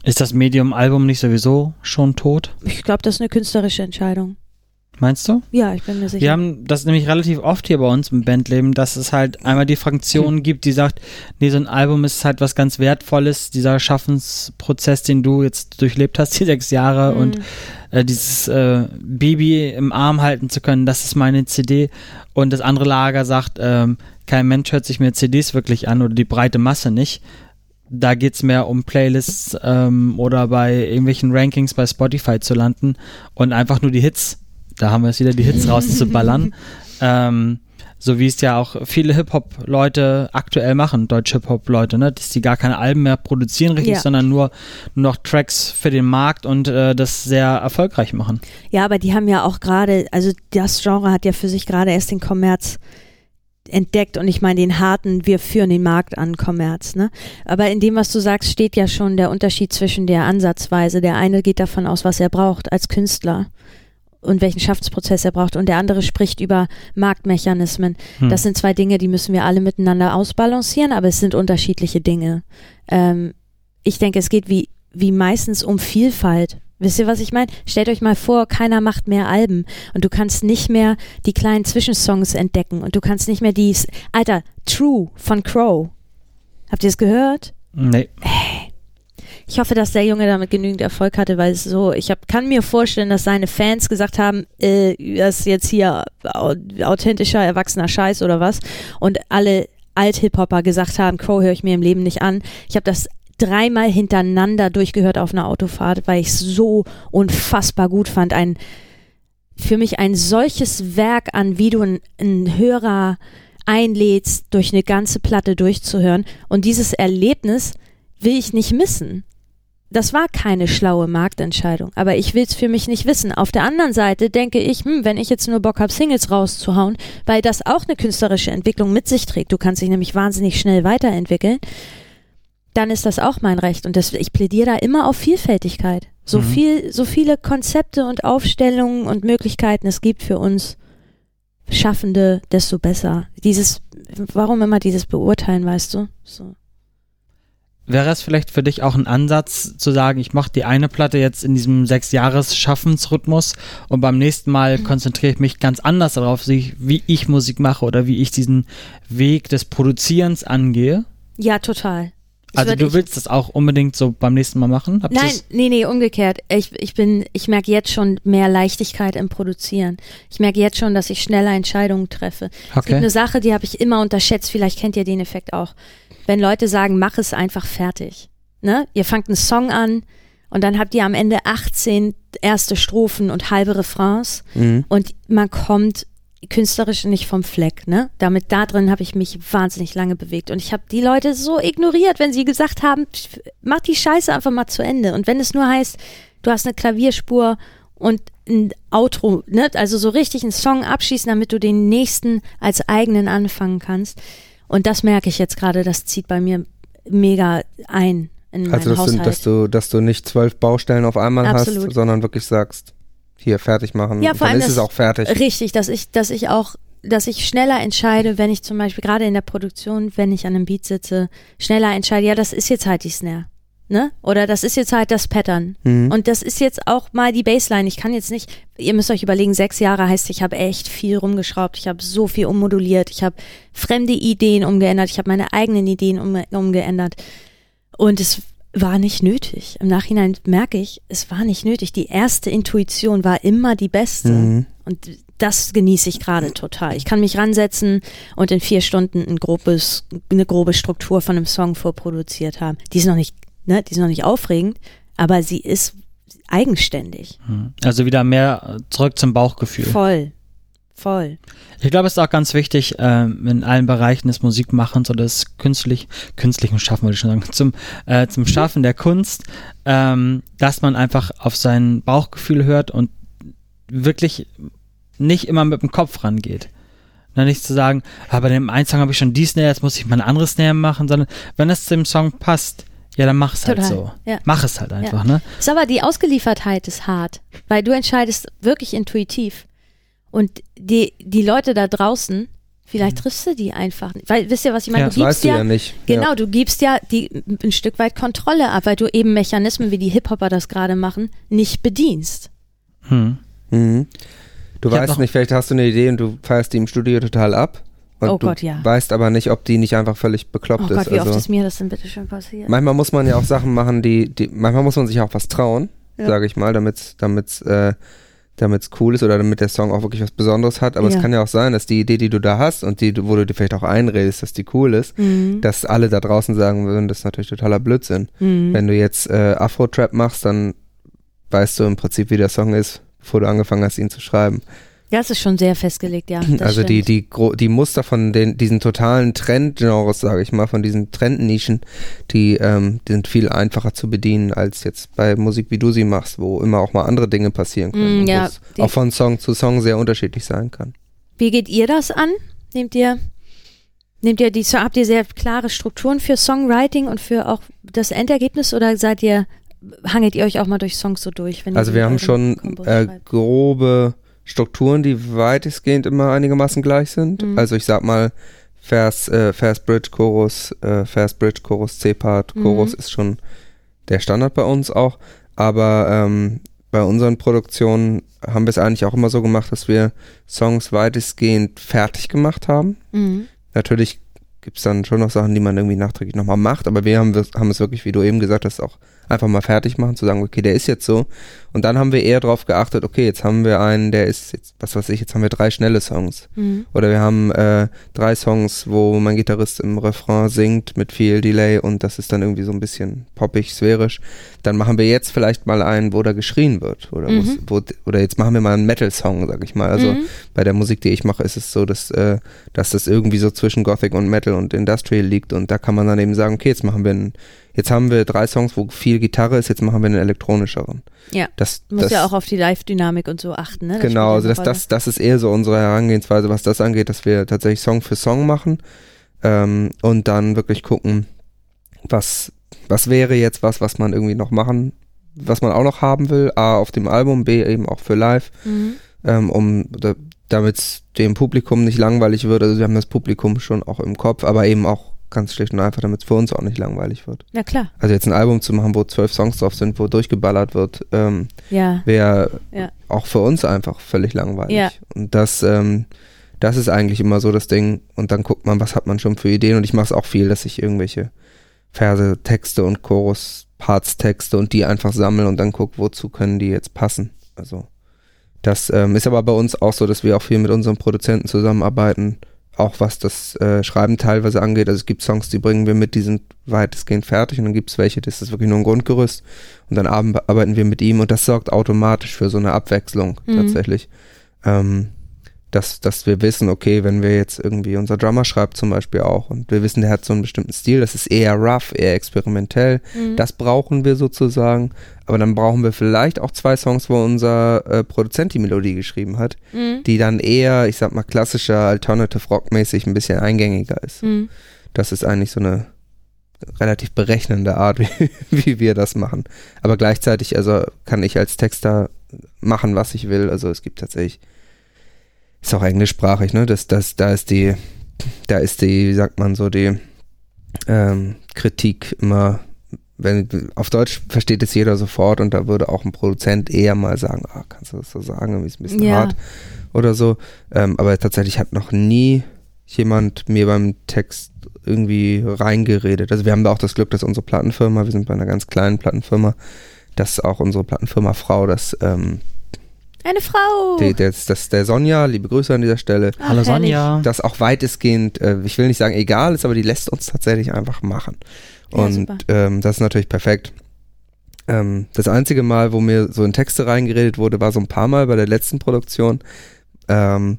Ist das Medium-Album nicht sowieso schon tot? ich glaube, das ist eine künstlerische Entscheidung. Meinst du? Ja, ich bin mir sicher. Wir haben das nämlich relativ oft hier bei uns im Bandleben, dass es halt einmal die Fraktion gibt, die sagt, nee, so ein Album ist halt was ganz Wertvolles, dieser Schaffensprozess, den du jetzt durchlebt hast, die sechs Jahre Mhm. und äh, dieses äh, Baby im Arm halten zu können, das ist meine CD. Und das andere Lager sagt, ähm, kein Mensch hört sich mehr CDs wirklich an oder die breite Masse nicht. Da geht's mehr um Playlists ähm, oder bei irgendwelchen Rankings bei Spotify zu landen und einfach nur die Hits, da haben wir es wieder, die Hits rauszuballern. ähm, so wie es ja auch viele Hip-Hop-Leute aktuell machen, deutsche Hip-Hop-Leute, ne? dass die gar keine Alben mehr produzieren richtig, Ja. sondern nur, nur noch Tracks für den Markt und äh, das sehr erfolgreich machen. Ja, aber die haben ja auch gerade, also das Genre hat ja für sich gerade erst den Kommerz entdeckt und ich meine den harten, wir führen den Markt an Kommerz, ne? Aber in dem, was du sagst, steht ja schon der Unterschied zwischen der Ansatzweise. Der eine geht davon aus, was er braucht als Künstler und welchen Schaffensprozess er braucht und der andere spricht über Marktmechanismen. Hm. Das sind zwei Dinge, die müssen wir alle miteinander ausbalancieren, aber es sind unterschiedliche Dinge. Ähm, ich denke, es geht wie, wie meistens um Vielfalt. Wisst ihr, was ich meine? Stellt euch mal vor, keiner macht mehr Alben und du kannst nicht mehr die kleinen Zwischensongs entdecken und du kannst nicht mehr die, Alter, True von Crow. Habt ihr es gehört? Nee. Ich hoffe, dass der Junge damit genügend Erfolg hatte, weil es so, ich hab, kann mir vorstellen, dass seine Fans gesagt haben, äh, das ist jetzt hier au- authentischer, erwachsener Scheiß oder was. Und alle Alt-Hip-Hopper gesagt haben, Crow höre ich mir im Leben nicht an. Ich habe das dreimal hintereinander durchgehört auf einer Autofahrt, weil ich es so unfassbar gut fand. Ein, für mich ein solches Werk an, wie du einen Hörer einlädst, durch eine ganze Platte durchzuhören. Und dieses Erlebnis will ich nicht missen. Das war keine schlaue Marktentscheidung, aber ich will es für mich nicht wissen. Auf der anderen Seite denke ich, hm, wenn ich jetzt nur Bock habe, Singles rauszuhauen, weil das auch eine künstlerische Entwicklung mit sich trägt, du kannst dich nämlich wahnsinnig schnell weiterentwickeln, dann ist das auch mein Recht. Und das, ich plädiere da immer auf Vielfältigkeit. So Mhm. viel, so viele Konzepte und Aufstellungen und Möglichkeiten es gibt für uns Schaffende, desto besser. Dieses, warum immer dieses Beurteilen, weißt du? So. Wäre es vielleicht für dich auch ein Ansatz zu sagen, ich mache die eine Platte jetzt in diesem sechs Jahres Schaffensrhythmus und beim nächsten Mal konzentriere ich mich ganz anders darauf, wie ich Musik mache oder wie ich diesen Weg des Produzierens angehe? Ja, total. Ich Also du willst das auch unbedingt so beim nächsten Mal machen? Habt Nein, nee, nee, umgekehrt. Ich, ich bin, ich merke jetzt schon mehr Leichtigkeit im Produzieren. Ich merke jetzt schon, dass ich schneller Entscheidungen treffe. Es gibt Okay. eine Sache, die habe ich immer unterschätzt. Vielleicht kennt ihr den Effekt auch. Wenn Leute sagen, mach es einfach fertig. Ne? Ihr fangt einen Song an und dann habt ihr am Ende 18 erste Strophen und halbe Refrains Mhm. und man kommt künstlerisch nicht vom Fleck, ne? Damit da drin habe ich mich wahnsinnig lange bewegt und ich habe die Leute so ignoriert, wenn sie gesagt haben, mach die Scheiße einfach mal zu Ende und wenn es nur heißt, du hast eine Klavierspur und ein Outro, ne? Also so richtig einen Song abschließen, damit du den nächsten als eigenen anfangen kannst. Und das merke ich jetzt gerade, das zieht bei mir mega ein in meinen Also, dass du, Haushalt. dass, du, dass du nicht zwölf Baustellen auf einmal Absolut. hast, sondern wirklich sagst, hier fertig machen. Ja, vor dann allem ist es auch fertig. Richtig, dass ich, dass ich auch, dass ich schneller entscheide, wenn ich zum Beispiel gerade in der Produktion, wenn ich an einem Beat sitze, schneller entscheide, ja, das ist jetzt halt die Snare. Ne? Oder das ist jetzt halt das Pattern. Mhm. Und das ist jetzt auch mal die Baseline. Ich kann jetzt nicht, ihr müsst euch überlegen, sechs Jahre heißt, ich habe echt viel rumgeschraubt, ich habe so viel ummoduliert, ich habe fremde Ideen umgeändert, ich habe meine eigenen Ideen um, umgeändert. Und es war nicht nötig. Im Nachhinein merke ich, es war nicht nötig. Die erste Intuition war immer die beste. Mhm. Und das genieße ich gerade total. Ich kann mich ransetzen und in vier Stunden ein grobes, eine grobe Struktur von einem Song vorproduziert haben. Die ist noch nicht, ne, die ist noch nicht aufregend, aber sie ist eigenständig. Also wieder mehr äh, zurück zum Bauchgefühl. Voll. Voll. Ich glaube, es ist auch ganz wichtig, ähm, in allen Bereichen des Musikmachens oder des künstlich, künstlichen Schaffen, würde ich schon sagen, zum, äh, zum Schaffen der Kunst, ähm, dass man einfach auf sein Bauchgefühl hört und wirklich nicht immer mit dem Kopf rangeht. Na, nicht zu sagen, ah, bei dem einen Song habe ich schon die Snare, jetzt muss ich mal ein anderes Snare machen, sondern wenn es zum Song passt, Ja, dann mach es halt so. ja. Mach es halt einfach, ne? Ist aber die Ausgeliefertheit ist hart, weil du entscheidest wirklich intuitiv. Und die, die Leute da draußen, vielleicht triffst du die einfach nicht. Weil, wisst ihr, was ich meine? Ja, du Das weißt gibst du ja, ja nicht. genau, Ja. du gibst ja die, ein Stück weit Kontrolle ab, weil du eben Mechanismen, wie die Hip-Hopper das gerade machen, nicht bedienst. Hm. Mhm. Du Ich weißt nicht, vielleicht hast du eine Idee und du feierst die im Studio total ab. Und Oh Gott, ja. weißt aber nicht, ob die nicht einfach völlig bekloppt Oh ist. Gott, wie also, oft ist mir das denn bitte schon passiert? manchmal muss man ja auch Sachen machen, die, die manchmal muss man sich auch was trauen, Ja. sage ich mal, damit damit's, äh, damit's cool ist oder damit der Song auch wirklich was Besonderes hat. Aber Ja. es kann ja auch sein, dass die Idee, die du da hast und die, wo du dir vielleicht auch einredest, dass die cool ist, Mhm. dass alle da draußen sagen würden, das ist natürlich totaler Blödsinn. Mhm. Wenn du jetzt äh, Afro-Trap machst, dann weißt du im Prinzip, wie der Song ist, bevor du angefangen hast, ihn zu schreiben. Ja, es ist schon sehr festgelegt, ja. Also die, stimmt. die, die Muster von den, diesen totalen Trendgenres, sage ich mal, von diesen Trendnischen, die, ähm, die sind viel einfacher zu bedienen als jetzt bei Musik, wie du sie machst, wo immer auch mal andere Dinge passieren können. Mm, ja, die- auch von Song zu Song sehr unterschiedlich sein kann. Wie geht ihr das an? Nehmt ihr, nehmt ihr die, habt ihr sehr klare Strukturen für Songwriting und für auch das Endergebnis oder seid ihr, hangelt ihr euch auch mal durch Songs so durch? Also wir haben schon äh, grobe Strukturen, die weitestgehend immer einigermaßen gleich sind. Mhm. Also ich sag mal, Vers, äh, Vers Bridge, Chorus, äh, Vers Bridge, Chorus, C-Part, Mhm. Chorus ist schon der Standard bei uns auch. Aber ähm, bei unseren Produktionen haben wir es eigentlich auch immer so gemacht, dass wir Songs weitestgehend fertig gemacht haben. Mhm. Natürlich gibt es dann schon noch Sachen, die man irgendwie nachträglich nochmal macht, aber wir haben, wir- haben es wirklich, wie du eben gesagt hast, auch einfach mal fertig machen, zu sagen, okay, der ist jetzt so. Und dann haben wir eher darauf geachtet, okay, jetzt haben wir einen, der ist jetzt, was weiß ich, jetzt haben wir drei schnelle Songs. Mhm. Oder wir haben äh, drei Songs, wo mein Gitarrist im Refrain singt mit viel Delay und das ist dann irgendwie so ein bisschen poppig, sphärisch. Dann machen wir jetzt vielleicht mal einen, wo da geschrien wird. Oder, Mhm. wo, oder jetzt machen wir mal einen Metal-Song, sag ich mal. Also Mhm. bei der Musik, die ich mache, ist es so, dass, äh, dass das irgendwie so zwischen Gothic und Metal und Industrial liegt und da kann man dann eben sagen, okay, jetzt machen wir einen, jetzt haben wir drei Songs, wo viel Gitarre ist, jetzt machen wir einen elektronischeren. Ja. Das, Du musst das, ja auch auf die Live-Dynamik und so achten, ne? Das Genau, also das, das, das ist eher so unsere Herangehensweise, was das angeht, dass wir tatsächlich Song für Song machen ähm, und dann wirklich gucken, was, was wäre jetzt was, was man irgendwie noch machen, was man auch noch haben will, A auf dem Album, B eben auch für live, Mhm. ähm, um da, damit es dem Publikum nicht langweilig wird. Also wir haben das Publikum schon auch im Kopf, aber eben auch ganz schlicht und einfach, damit es für uns auch nicht langweilig wird. Ja, klar. Also jetzt ein Album zu machen, wo zwölf Songs drauf sind, wo durchgeballert wird, ähm, Ja. wäre Ja. auch für uns einfach völlig langweilig. Ja. Und das, ähm, das ist eigentlich immer so das Ding. Und dann guckt man, was hat man schon für Ideen. Und ich mache es auch viel, dass ich irgendwelche Verse, Texte und Chorus, Parts, Texte und die einfach sammle und dann gucke, wozu können die jetzt passen. Also das ähm, ist aber bei uns auch so, dass wir auch viel mit unseren Produzenten zusammenarbeiten, auch was das äh, Schreiben teilweise angeht. Also es gibt Songs, die bringen wir mit, die sind weitestgehend fertig und dann gibt es welche, das ist wirklich nur ein Grundgerüst und dann arbe- arbeiten wir mit ihm und das sorgt automatisch für so eine Abwechslung Mhm. tatsächlich. Ähm, dass, dass wir wissen, okay, wenn wir jetzt irgendwie, unser Drummer schreibt zum Beispiel auch und wir wissen, der hat so einen bestimmten Stil, das ist eher rough, eher experimentell, Mhm. das brauchen wir sozusagen, aber dann brauchen wir vielleicht auch zwei Songs, wo unser äh, Produzent die Melodie geschrieben hat, Mhm. die dann eher, ich sag mal, klassischer Alternative Rock mäßig ein bisschen eingängiger ist. Mhm. Das ist eigentlich so eine relativ berechnende Art, wie, wie wir das machen. Aber gleichzeitig, also kann ich als Texter machen, was ich will. Also es gibt tatsächlich, ist auch englischsprachig, ne? Das, das, da ist die, da ist die, wie sagt man so, die ähm, Kritik immer, wenn auf Deutsch versteht es jeder sofort und da würde auch ein Produzent eher mal sagen, ah, kannst du das so sagen, irgendwie ist ein bisschen Ja. hart oder so. Ähm, aber tatsächlich hat noch nie jemand mir beim Text irgendwie reingeredet. Also wir haben da auch das Glück, dass unsere Plattenfirma, wir sind bei einer ganz kleinen Plattenfirma, dass auch unsere Plattenfirma Frau, dass ähm, Eine Frau. die, der, das, der Sonja, liebe Grüße an dieser Stelle, Ach, Hallo herrlich. Sonja. das auch weitestgehend, äh, ich will nicht sagen egal ist, aber die lässt uns tatsächlich einfach machen. Ja, Und super. ähm, das ist natürlich perfekt. Ähm, das einzige Mal, wo mir so in Texte reingeredet wurde, war so ein paar Mal bei der letzten Produktion, ähm,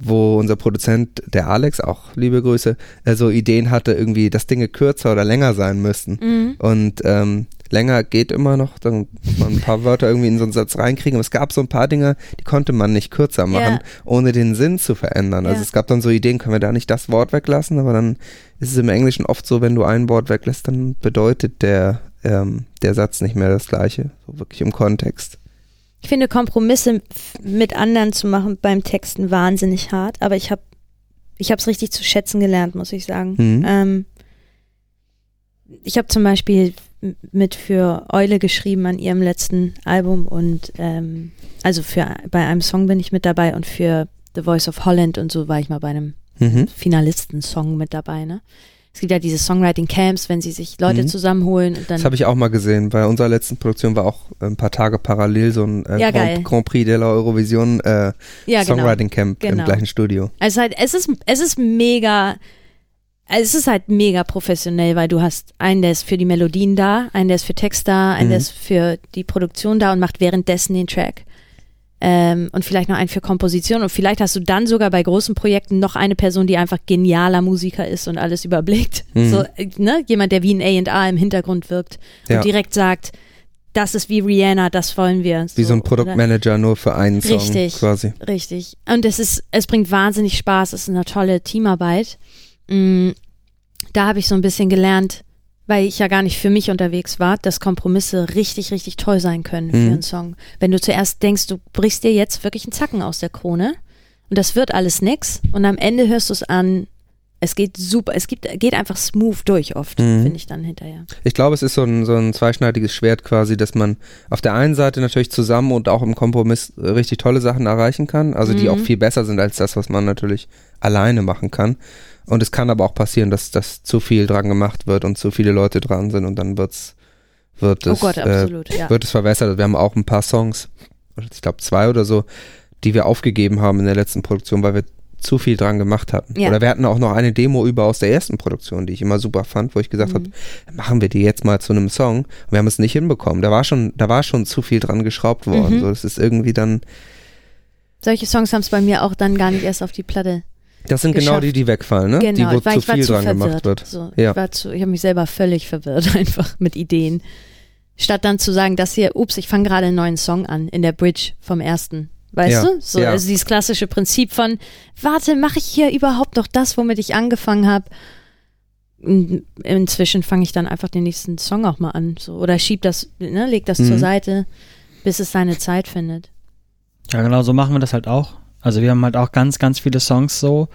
wo unser Produzent, der Alex, auch liebe Grüße, äh, so Ideen hatte, irgendwie, dass Dinge kürzer oder länger sein müssten. Mhm. Und ähm, länger geht immer noch, dann man ein paar Wörter irgendwie in so einen Satz reinkriegen. Aber es gab so ein paar Dinge, die konnte man nicht kürzer machen, Ja. ohne den Sinn zu verändern. Also Ja. es gab dann so Ideen, können wir da nicht das Wort weglassen, aber dann ist es im Englischen oft so, wenn du ein Wort weglässt, dann bedeutet der, ähm, der Satz nicht mehr das gleiche, so wirklich im Kontext. Ich finde Kompromisse mit anderen zu machen beim Texten wahnsinnig hart, aber ich habe ich habe es richtig zu schätzen gelernt, muss ich sagen. Mhm. Ähm, ich habe zum Beispiel mit für Eule geschrieben an ihrem letzten Album und ähm, also für bei einem Song bin ich mit dabei und für The Voice of Holland und so war ich mal bei einem Mhm. Finalisten-Song mit dabei. Ne? Es gibt ja diese Songwriting-Camps, wenn sie sich Leute Mhm. zusammenholen und dann Das habe ich auch mal gesehen. Bei unserer letzten Produktion war auch ein paar Tage parallel so ein äh, Ja. Grand, Grand Prix de la Eurovision äh, ja, genau. Songwriting Camp im Genau. gleichen Studio. Also halt, es ist, es ist mega, es ist halt mega professionell, weil du hast einen, der ist für die Melodien da, einen, der ist für Text da, einen, Mhm. der ist für die Produktion da und macht währenddessen den Track. Ähm, und vielleicht noch einen für Komposition und vielleicht hast du dann sogar bei großen Projekten noch eine Person, die einfach genialer Musiker ist und alles überblickt. Mhm. So, äh, ne? Jemand, der wie ein A&A im Hintergrund wirkt Ja. und direkt sagt, das ist wie Rihanna, das wollen wir. Wie so ein Produktmanager nur für einen Song Richtig. quasi. Richtig. Und es ist, es bringt wahnsinnig Spaß, es ist eine tolle Teamarbeit. Mm, Da habe ich so ein bisschen gelernt, weil ich ja gar nicht für mich unterwegs war, dass Kompromisse richtig, richtig toll sein können für Mhm. einen Song. Wenn du zuerst denkst, du brichst dir jetzt wirklich einen Zacken aus der Krone und das wird alles nix und am Ende hörst du es an, es geht super, es gibt, geht einfach smooth durch oft, Mhm. finde ich dann hinterher. Ich glaube, es ist so ein, so ein zweischneidiges Schwert quasi, dass man auf der einen Seite natürlich zusammen und auch im Kompromiss richtig tolle Sachen erreichen kann, also die Mhm. auch viel besser sind als das, was man natürlich alleine machen kann. Und es kann aber auch passieren, dass, dass zu viel dran gemacht wird und zu viele Leute dran sind und dann wird's, wird Oh es, Gott, äh, ja. wird es verwässert. Wir haben auch ein paar Songs, ich glaube zwei oder so, die wir aufgegeben haben in der letzten Produktion, weil wir zu viel dran gemacht hatten. Ja. Oder wir hatten auch noch eine Demo über aus der ersten Produktion, die ich immer super fand, wo ich gesagt habe, machen wir die jetzt mal zu einem Song. Und wir haben es nicht hinbekommen. Da war schon, da war schon zu viel dran geschraubt worden. Mhm. So, das ist irgendwie dann, Solche Songs haben es bei mir auch dann gar nicht erst auf die Platte das sind genau Geschafft. die, die wegfallen, ne? die, Genau, wo weil zu ich war viel zu dran verwirrt. gemacht wird. So, Ja. Ich, war zu- ich habe mich selber völlig verwirrt einfach mit Ideen. Statt dann zu sagen, das hier, ups, ich fange gerade einen neuen Song an in der Bridge vom ersten. Weißt Ja, du? So, ja. also dieses klassische Prinzip von, warte, mache ich hier überhaupt noch das, womit ich angefangen habe? Inzwischen fange ich dann einfach den nächsten Song auch mal an. So, oder schieb das, ne, leg das zur Mhm. Seite, bis es seine Zeit findet. Ja, genau, so machen wir das halt auch. Also wir haben halt auch ganz, ganz viele Songs so,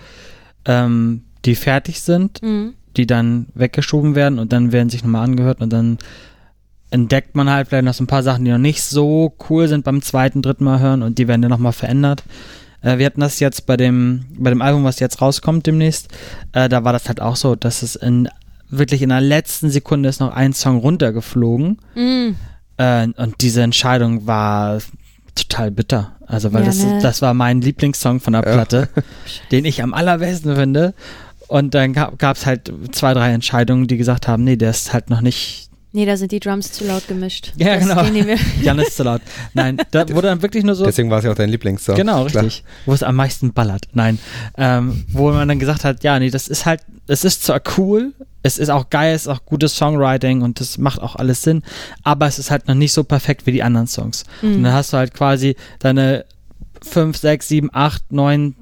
ähm, die fertig sind, Mhm. die dann weggeschoben werden und dann werden sich nochmal angehört und dann entdeckt man halt vielleicht noch so ein paar Sachen, die noch nicht so cool sind beim zweiten, dritten Mal hören und die werden dann nochmal verändert. Äh, wir hatten das jetzt bei dem, bei dem Album, was jetzt rauskommt demnächst, äh, da war das halt auch so, dass es in wirklich in der letzten Sekunde ist noch ein Song runtergeflogen Mhm. äh, und diese Entscheidung war total bitter. Also, weil Ja, das, ne? das war mein Lieblingssong von der Ja. Platte, den ich am allerbesten finde. Und dann gab es halt zwei, drei Entscheidungen, die gesagt haben, nee, der ist halt noch nicht, Nee, da sind die Drums zu laut gemischt. Ja, Das- genau. Jan ist zu laut. Nein, da wurde dann wirklich nur so, Deswegen war es ja auch dein Lieblingssong. genau, Klar. richtig, wo es am meisten ballert. Nein, ähm, wo man dann gesagt hat, ja, nee, das ist halt, es ist zwar cool, es ist auch geil, es ist auch gutes Songwriting und das macht auch alles Sinn, aber es ist halt noch nicht so perfekt wie die anderen Songs. Mhm. Und dann hast du halt quasi deine fünf, sechs, sieben, acht, neun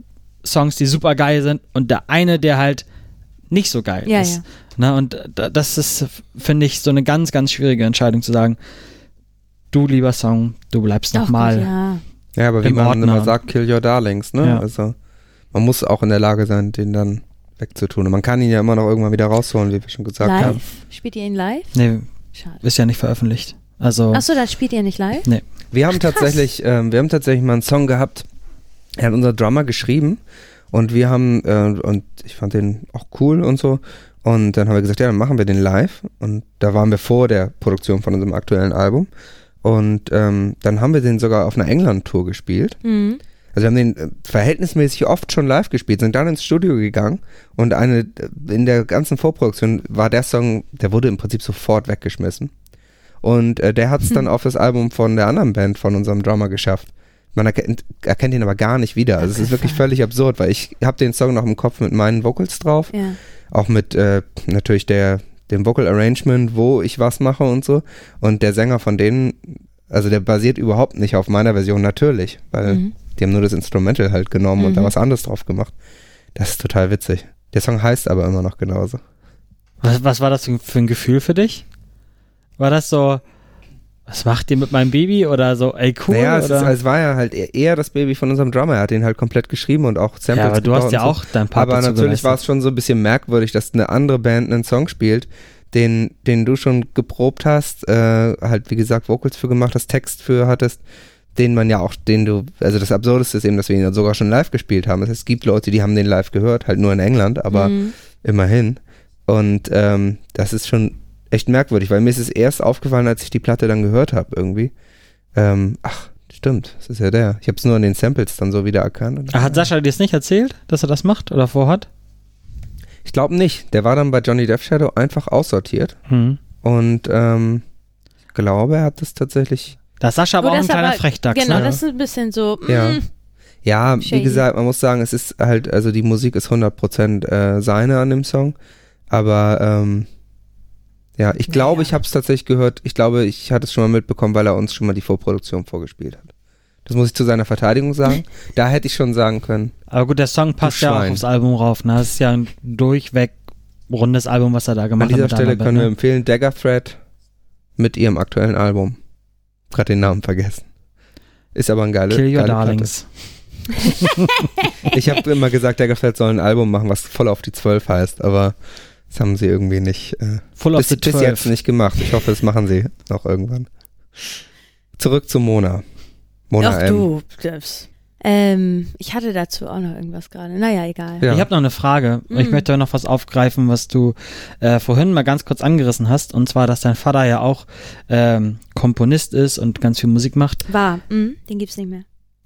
Songs, die super geil sind und der eine, der halt nicht so geil Ja, ist. ja. Ne, und da- das ist, finde ich, so eine ganz, ganz schwierige Entscheidung zu sagen, du lieber Song, du bleibst nochmal. Ja. Ja, aber wie man Ordner. immer sagt, kill your darlings, ne? Ja. Also man muss auch in der Lage sein, den dann wegzutun. Und man kann ihn ja immer noch irgendwann wieder rausholen, wie wir schon gesagt Live? haben. Spielt ihr ihn live? Nee, Schade. ist ja nicht veröffentlicht. Also, Achso, das spielt ihr nicht live? Wir haben tatsächlich, ähm, wir haben tatsächlich mal einen Song gehabt. Er hat unser Drummer geschrieben und wir haben äh, und ich fand den auch cool und so. Und dann haben wir gesagt, ja, dann machen wir den live. Und da waren wir vor der Produktion von unserem aktuellen Album. Und ähm, dann haben wir den sogar auf einer England-Tour gespielt. Mhm. Also wir haben den äh, verhältnismäßig oft schon live gespielt, sind dann ins Studio gegangen und eine äh, in der ganzen Vorproduktion war der Song, der wurde im Prinzip sofort weggeschmissen. Und äh, der hat es dann auf das Album von der anderen Band von unserem Drummer geschafft. Man erkennt, erkennt ihn aber gar nicht wieder. Also es ist wirklich völlig absurd, weil ich habe den Song noch im Kopf mit meinen Vocals drauf, Ja. auch mit äh, natürlich der dem Vocal Arrangement, wo ich was mache und so. Und der Sänger von denen, also der basiert überhaupt nicht auf meiner Version, natürlich, weil Mhm. die haben nur das Instrumental halt genommen und da Mhm. was anderes drauf gemacht. Das ist total witzig. Der Song heißt aber immer noch genauso. Was, was war das für ein Gefühl für dich? War das so, was macht ihr mit meinem Baby oder so, ey cool? naja, es, oder? ist, es war ja halt eher- eher das Baby von unserem Drummer. Er hat den halt komplett geschrieben und auch Samples ja, aber du hast ja so. auch dein Part Aber dazu natürlich war es schon so ein bisschen merkwürdig, dass eine andere Band einen Song spielt, den, den du schon geprobt hast, äh, halt wie gesagt Vocals für gemacht hast, Text für hattest, den man ja auch, den du, also das Absurdeste ist eben, dass wir ihn sogar schon live gespielt haben. Es gibt Leute, die haben den live gehört, halt nur in England, aber Mhm. immerhin. Und ähm, das ist schon echt merkwürdig, weil mir ist es erst aufgefallen, als ich die Platte dann gehört habe irgendwie. Ähm, ach, stimmt, das ist ja der. Ich habe es nur an den Samples dann so wieder erkannt. Und Hat Sascha dir das nicht erzählt, dass er das macht oder vorhat? Ich glaube nicht. Der war dann bei Johnny Death Shadow einfach aussortiert. Hm. Und ähm, ich glaube, er hat das tatsächlich. Da ist Sascha aber Gut, auch ein kleiner aber- Frechdachs, Genau, ne? das ist ein bisschen so. Ja. mm, Ja, wie Shady. gesagt, man muss sagen, es ist halt, also die Musik ist 100% äh, seine an dem Song. Aber ähm, ja, ich glaube, Naja. ich habe es tatsächlich gehört. Ich glaube, ich hatte es schon mal mitbekommen, weil er uns schon mal die Vorproduktion vorgespielt hat. Das muss ich zu seiner Verteidigung sagen. da hätte ich schon sagen können. Aber gut, der Song passt ja auch aufs Album rauf. Ne? Das ist ja ein durchweg rundes Album, was er da An gemacht dieser hat. Stelle können wir anderen empfehlen Dagger Thread mit ihrem aktuellen Album. Gerade den Namen vergessen. Ist aber ein geile, Band. Kill Your. Darlings. Ich habe immer gesagt, Daggerfeld soll ein Album machen, was voll auf die 12 heißt, aber das haben sie irgendwie nicht, äh, Full of bis, the bis 12. jetzt nicht gemacht. Ich hoffe, das machen sie noch irgendwann. Zurück zu Mona. Mona Ach M. du. Ähm, ich hatte dazu auch noch irgendwas gerade. Naja, egal. Ja. Ich habe noch eine Frage. Ich Mhm. möchte noch was aufgreifen, was du äh, vorhin mal ganz kurz angerissen hast. Und zwar, dass dein Vater ja auch ähm, Komponist ist und ganz viel Musik macht. War. Mm, den gibt's nicht mehr.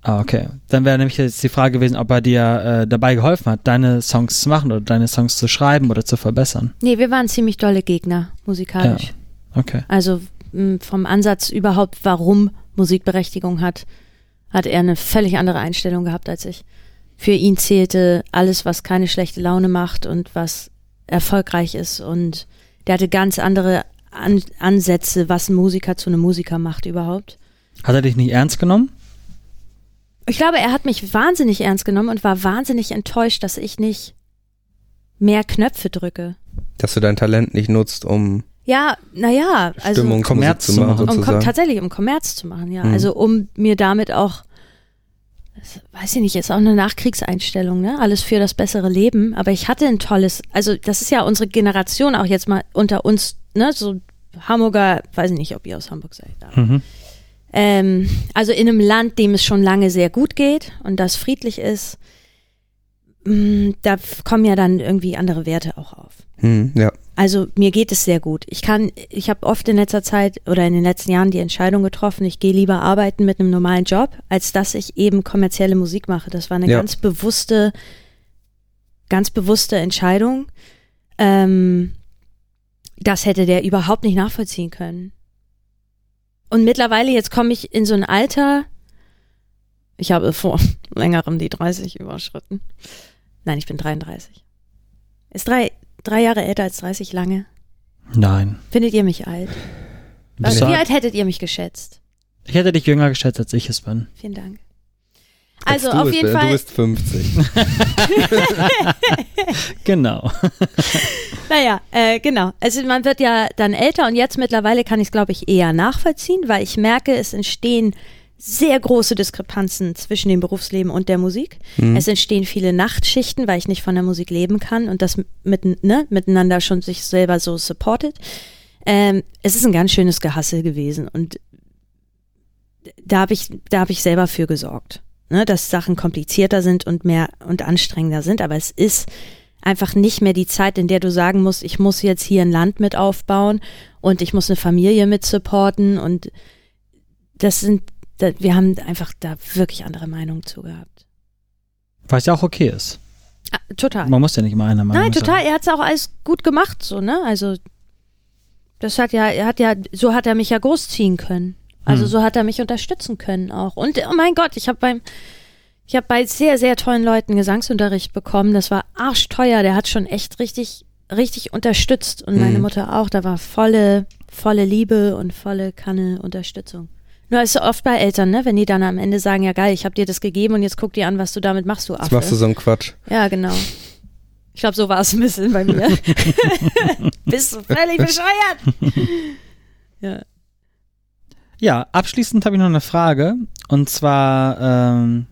Ah, okay. Dann wäre nämlich jetzt die Frage gewesen, ob er dir äh, dabei geholfen hat, deine Songs zu machen oder deine Songs zu schreiben oder zu verbessern. Nee, wir waren ziemlich dolle Gegner, musikalisch. Okay. Also mh, vom Ansatz überhaupt, warum Musikberechtigung hat, hat er eine völlig andere Einstellung gehabt als ich. Für ihn zählte alles, was keine schlechte Laune macht und was erfolgreich ist. Und der hatte ganz andere An Ansätze, was ein Musiker zu einem Musiker macht überhaupt. Hat er dich nicht ernst genommen? Ich glaube, er hat mich wahnsinnig ernst genommen und war wahnsinnig enttäuscht, dass ich nicht mehr Knöpfe drücke. Dass du dein Talent nicht nutzt, um Ja, naja, also Stimmungsmusik Kommerz zu machen, um, sozusagen. tatsächlich um Kommerz zu machen, ja. Mhm. Also um mir damit auch, das weiß ich nicht, ist auch eine Nachkriegseinstellung, ne? Alles für das bessere Leben. Aber ich hatte ein tolles, also das ist ja unsere Generation auch jetzt mal unter uns, ne? So Hamburger, weiß ich nicht, ob ihr aus Hamburg seid. Aber, Mhm. Ähm, also in einem Land, dem es schon lange sehr gut geht und das friedlich ist, mh, da f- kommen ja dann irgendwie andere Werte auch auf. hm, ja. Also mir geht es sehr gut. Ich kann, ich habe oft in letzter Zeit oder in den letzten Jahren die Entscheidung getroffen, ich gehe lieber arbeiten mit einem normalen Job, als dass ich eben kommerzielle Musik mache. Das war eine Ja. ganz bewusste, ganz bewusste Entscheidung. Ähm, das hätte der überhaupt nicht nachvollziehen können. Und mittlerweile, jetzt komme ich in so ein Alter, ich habe vor längerem die 30 überschritten. Nein, ich bin 33. Ist drei, drei Jahre älter als 30 lange. Nein. Findet ihr mich alt? Also, wie alt hättet ihr mich geschätzt? Ich hätte dich jünger geschätzt, als ich es bin. Vielen Dank. Als Also auf jeden bist, Fall. Du bist 50. Genau. Naja, äh, genau. Also man wird ja dann älter und jetzt mittlerweile kann ich es, glaube ich, eher nachvollziehen, weil ich merke, es entstehen sehr große Diskrepanzen zwischen dem Berufsleben und der Musik. Hm. Es entstehen viele Nachtschichten, weil ich nicht von der Musik leben kann und das mit, ne, miteinander schon sich selber so supportet. Ähm, es ist ein ganz schönes Gehassel gewesen und da habe ich, da habe ich selber für gesorgt, ne, dass Sachen komplizierter sind und mehr und anstrengender sind, aber es ist einfach nicht mehr die Zeit, in der du sagen musst, ich muss jetzt hier ein Land mit aufbauen und ich muss eine Familie mit supporten und das sind, da, wir haben einfach da wirklich andere Meinungen zu gehabt. Was ja auch okay ist. Ah, total. Man muss ja nicht immer einer Meinung Nein, total. sein. Er hat es auch alles gut gemacht, so, ne? Also, das hat ja, er hat ja, so hat er mich ja großziehen können. Also, Hm. so hat er mich unterstützen können auch. Und, oh mein Gott, ich habe beim, ich habe bei sehr, sehr tollen Leuten Gesangsunterricht bekommen. Das war arschteuer. Der hat schon echt richtig richtig unterstützt und meine Mhm. Mutter auch. Da war volle, volle Liebe und volle Kanne Unterstützung. Nur ist so oft bei Eltern, ne? Wenn die dann am Ende sagen, ja geil, ich habe dir das gegeben und jetzt guck dir an, was du damit machst, du Affe. Jetzt machst du so einen Quatsch. ja, genau. Ich glaube, so war es ein bisschen bei mir. Bist du völlig bescheuert? ja. Ja, abschließend habe ich noch eine Frage. Und zwar ähm,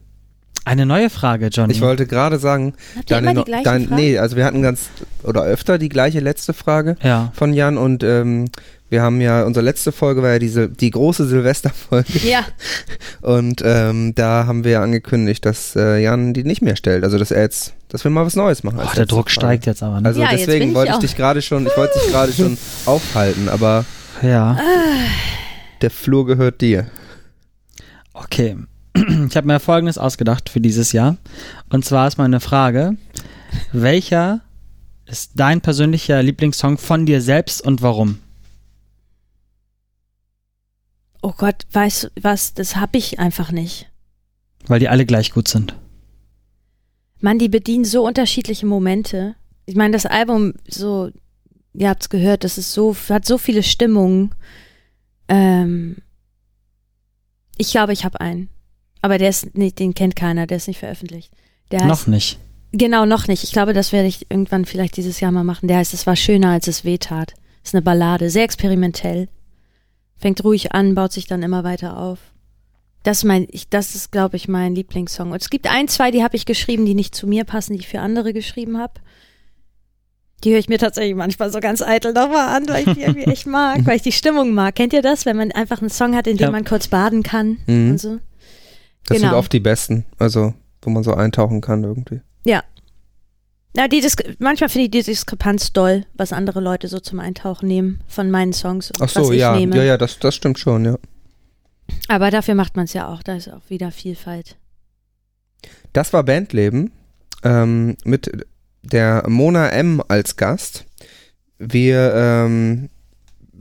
eine neue Frage, Johnny. Ich wollte gerade sagen, Habt ihr immer deine, die no- gleichen dein, Fragen? nee, also wir hatten ganz oder öfter die gleiche letzte Frage ja. von Jan und ähm, wir haben ja, unsere letzte Folge war ja diese, die große Silvesterfolge Ja, und ähm, da haben wir ja angekündigt, dass äh, Jan die nicht mehr stellt, also dass er jetzt, dass wir mal was Neues machen. Boah, der Druck Frage. steigt jetzt aber. Ne? Also Ja, deswegen ich wollte ich auch- dich gerade schon, ich wollte dich gerade schon aufhalten, aber ja. Der Flur gehört dir. Okay. Ich habe mir Folgendes ausgedacht für dieses Jahr. Und zwar ist meine Frage, welcher ist dein persönlicher Lieblingssong von dir selbst und warum? oh Gott, weißt du was, das hab ich einfach nicht. Weil die alle gleich gut sind. Mann, die bedienen so unterschiedliche Momente. Ich meine, das Album, so, ihr habt's gehört, das ist so, hat so viele Stimmungen. Ähm, ich glaube, ich habe einen. Aber der ist nicht, den kennt keiner, der ist nicht veröffentlicht. Der heißt, Noch nicht. Genau, noch nicht. Ich glaube, das werde ich irgendwann vielleicht dieses Jahr mal machen. Der heißt, es war schöner, als es weh tat. Ist eine Ballade, sehr experimentell. Fängt ruhig an, baut sich dann immer weiter auf. Das mein, ich, das ist, glaube ich, mein Lieblingssong. Und es gibt ein, zwei, die habe ich geschrieben, die nicht zu mir passen, die ich für andere geschrieben habe. Die höre ich mir tatsächlich manchmal so ganz eitel nochmal an, weil ich die irgendwie echt mag, weil ich die Stimmung mag. Kennt ihr das, wenn man einfach einen Song hat, in dem Ja. man kurz baden kann Mhm. und so? Das sind Genau. oft die besten, also wo man so eintauchen kann irgendwie. Ja, die Dis manchmal finde ich die Diskrepanz doll, was andere Leute so zum Eintauchen nehmen von meinen Songs und Ach so, was ich ja, nehme. ja, ja, das, das stimmt schon, ja. Aber dafür macht man es ja auch, da ist auch wieder Vielfalt. Das war Bandleben ähm, mit der Mona M als Gast. Wir ähm,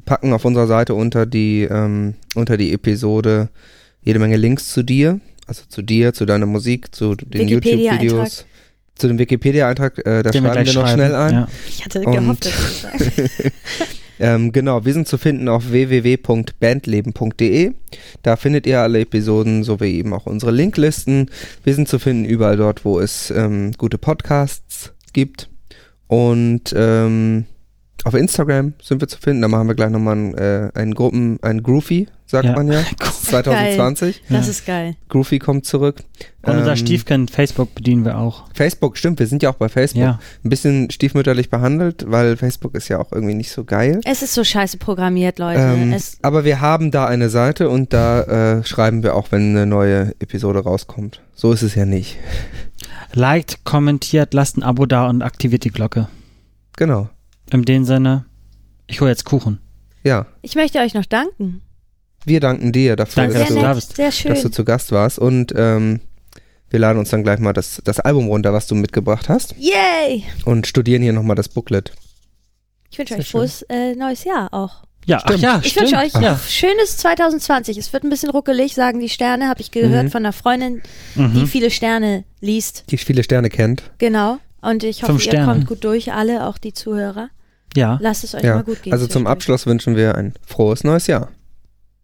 packen auf unserer Seite unter die, ähm, unter die Episode jede Menge Links zu dir, also zu dir, zu deiner Musik, zu den. YouTube-Videos. Zu dem Wikipedia-Eintrag, äh, da Den schreiben wir noch schreiben. schnell ein. Ja. Ich hatte Und- gehofft, dass du das sagst. Ähm, genau, wir sind zu finden auf www.bandleben.de. Da findet ihr alle Episoden sowie eben auch unsere Linklisten. Wir sind zu finden überall dort, wo es ähm, gute Podcasts gibt. Und ähm, auf Instagram sind wir zu finden. Da machen wir gleich nochmal einen, äh, einen Gruppen, einen Groovy, sagt Ja. man ja. 2020. Das Ja. ist geil. Groovy kommt zurück. Und unser Ähm, Stiefkind Facebook bedienen wir auch. Facebook, stimmt, wir sind ja auch bei Facebook. Ja. Ein bisschen stiefmütterlich behandelt, weil Facebook ist ja auch irgendwie nicht so geil. Es ist so scheiße programmiert, Leute. Ähm, es, aber wir haben da eine Seite und da äh, schreiben wir auch, wenn eine neue Episode rauskommt. So ist es ja nicht. Liked, kommentiert, lasst ein Abo da und aktiviert die Glocke. Genau. In dem Sinne, ich hole jetzt Kuchen. Ja, ich möchte euch noch danken. wir danken dir dafür, Danke, dass du da nett, du, dass du schön. zu Gast warst. Und ähm, wir laden uns dann gleich mal das, das Album runter, was du mitgebracht hast. Yay! Und studieren hier nochmal das Booklet. Ich wünsche euch frohes äh, neues Jahr auch. Ja, ach Stimmt. ja, Ich wünsche euch ja. schönes 2020. Es wird ein bisschen ruckelig, sagen die Sterne, habe ich gehört Mhm. von einer Freundin, die Mhm. viele Sterne liest. Die viele Sterne kennt. Genau. Und ich hoffe, Fünf ihr Sterne. kommt gut durch, alle, auch die Zuhörer. Ja. Lasst es euch Ja. mal gut gehen. Also zum. Abschluss wünschen wir ein frohes neues Jahr.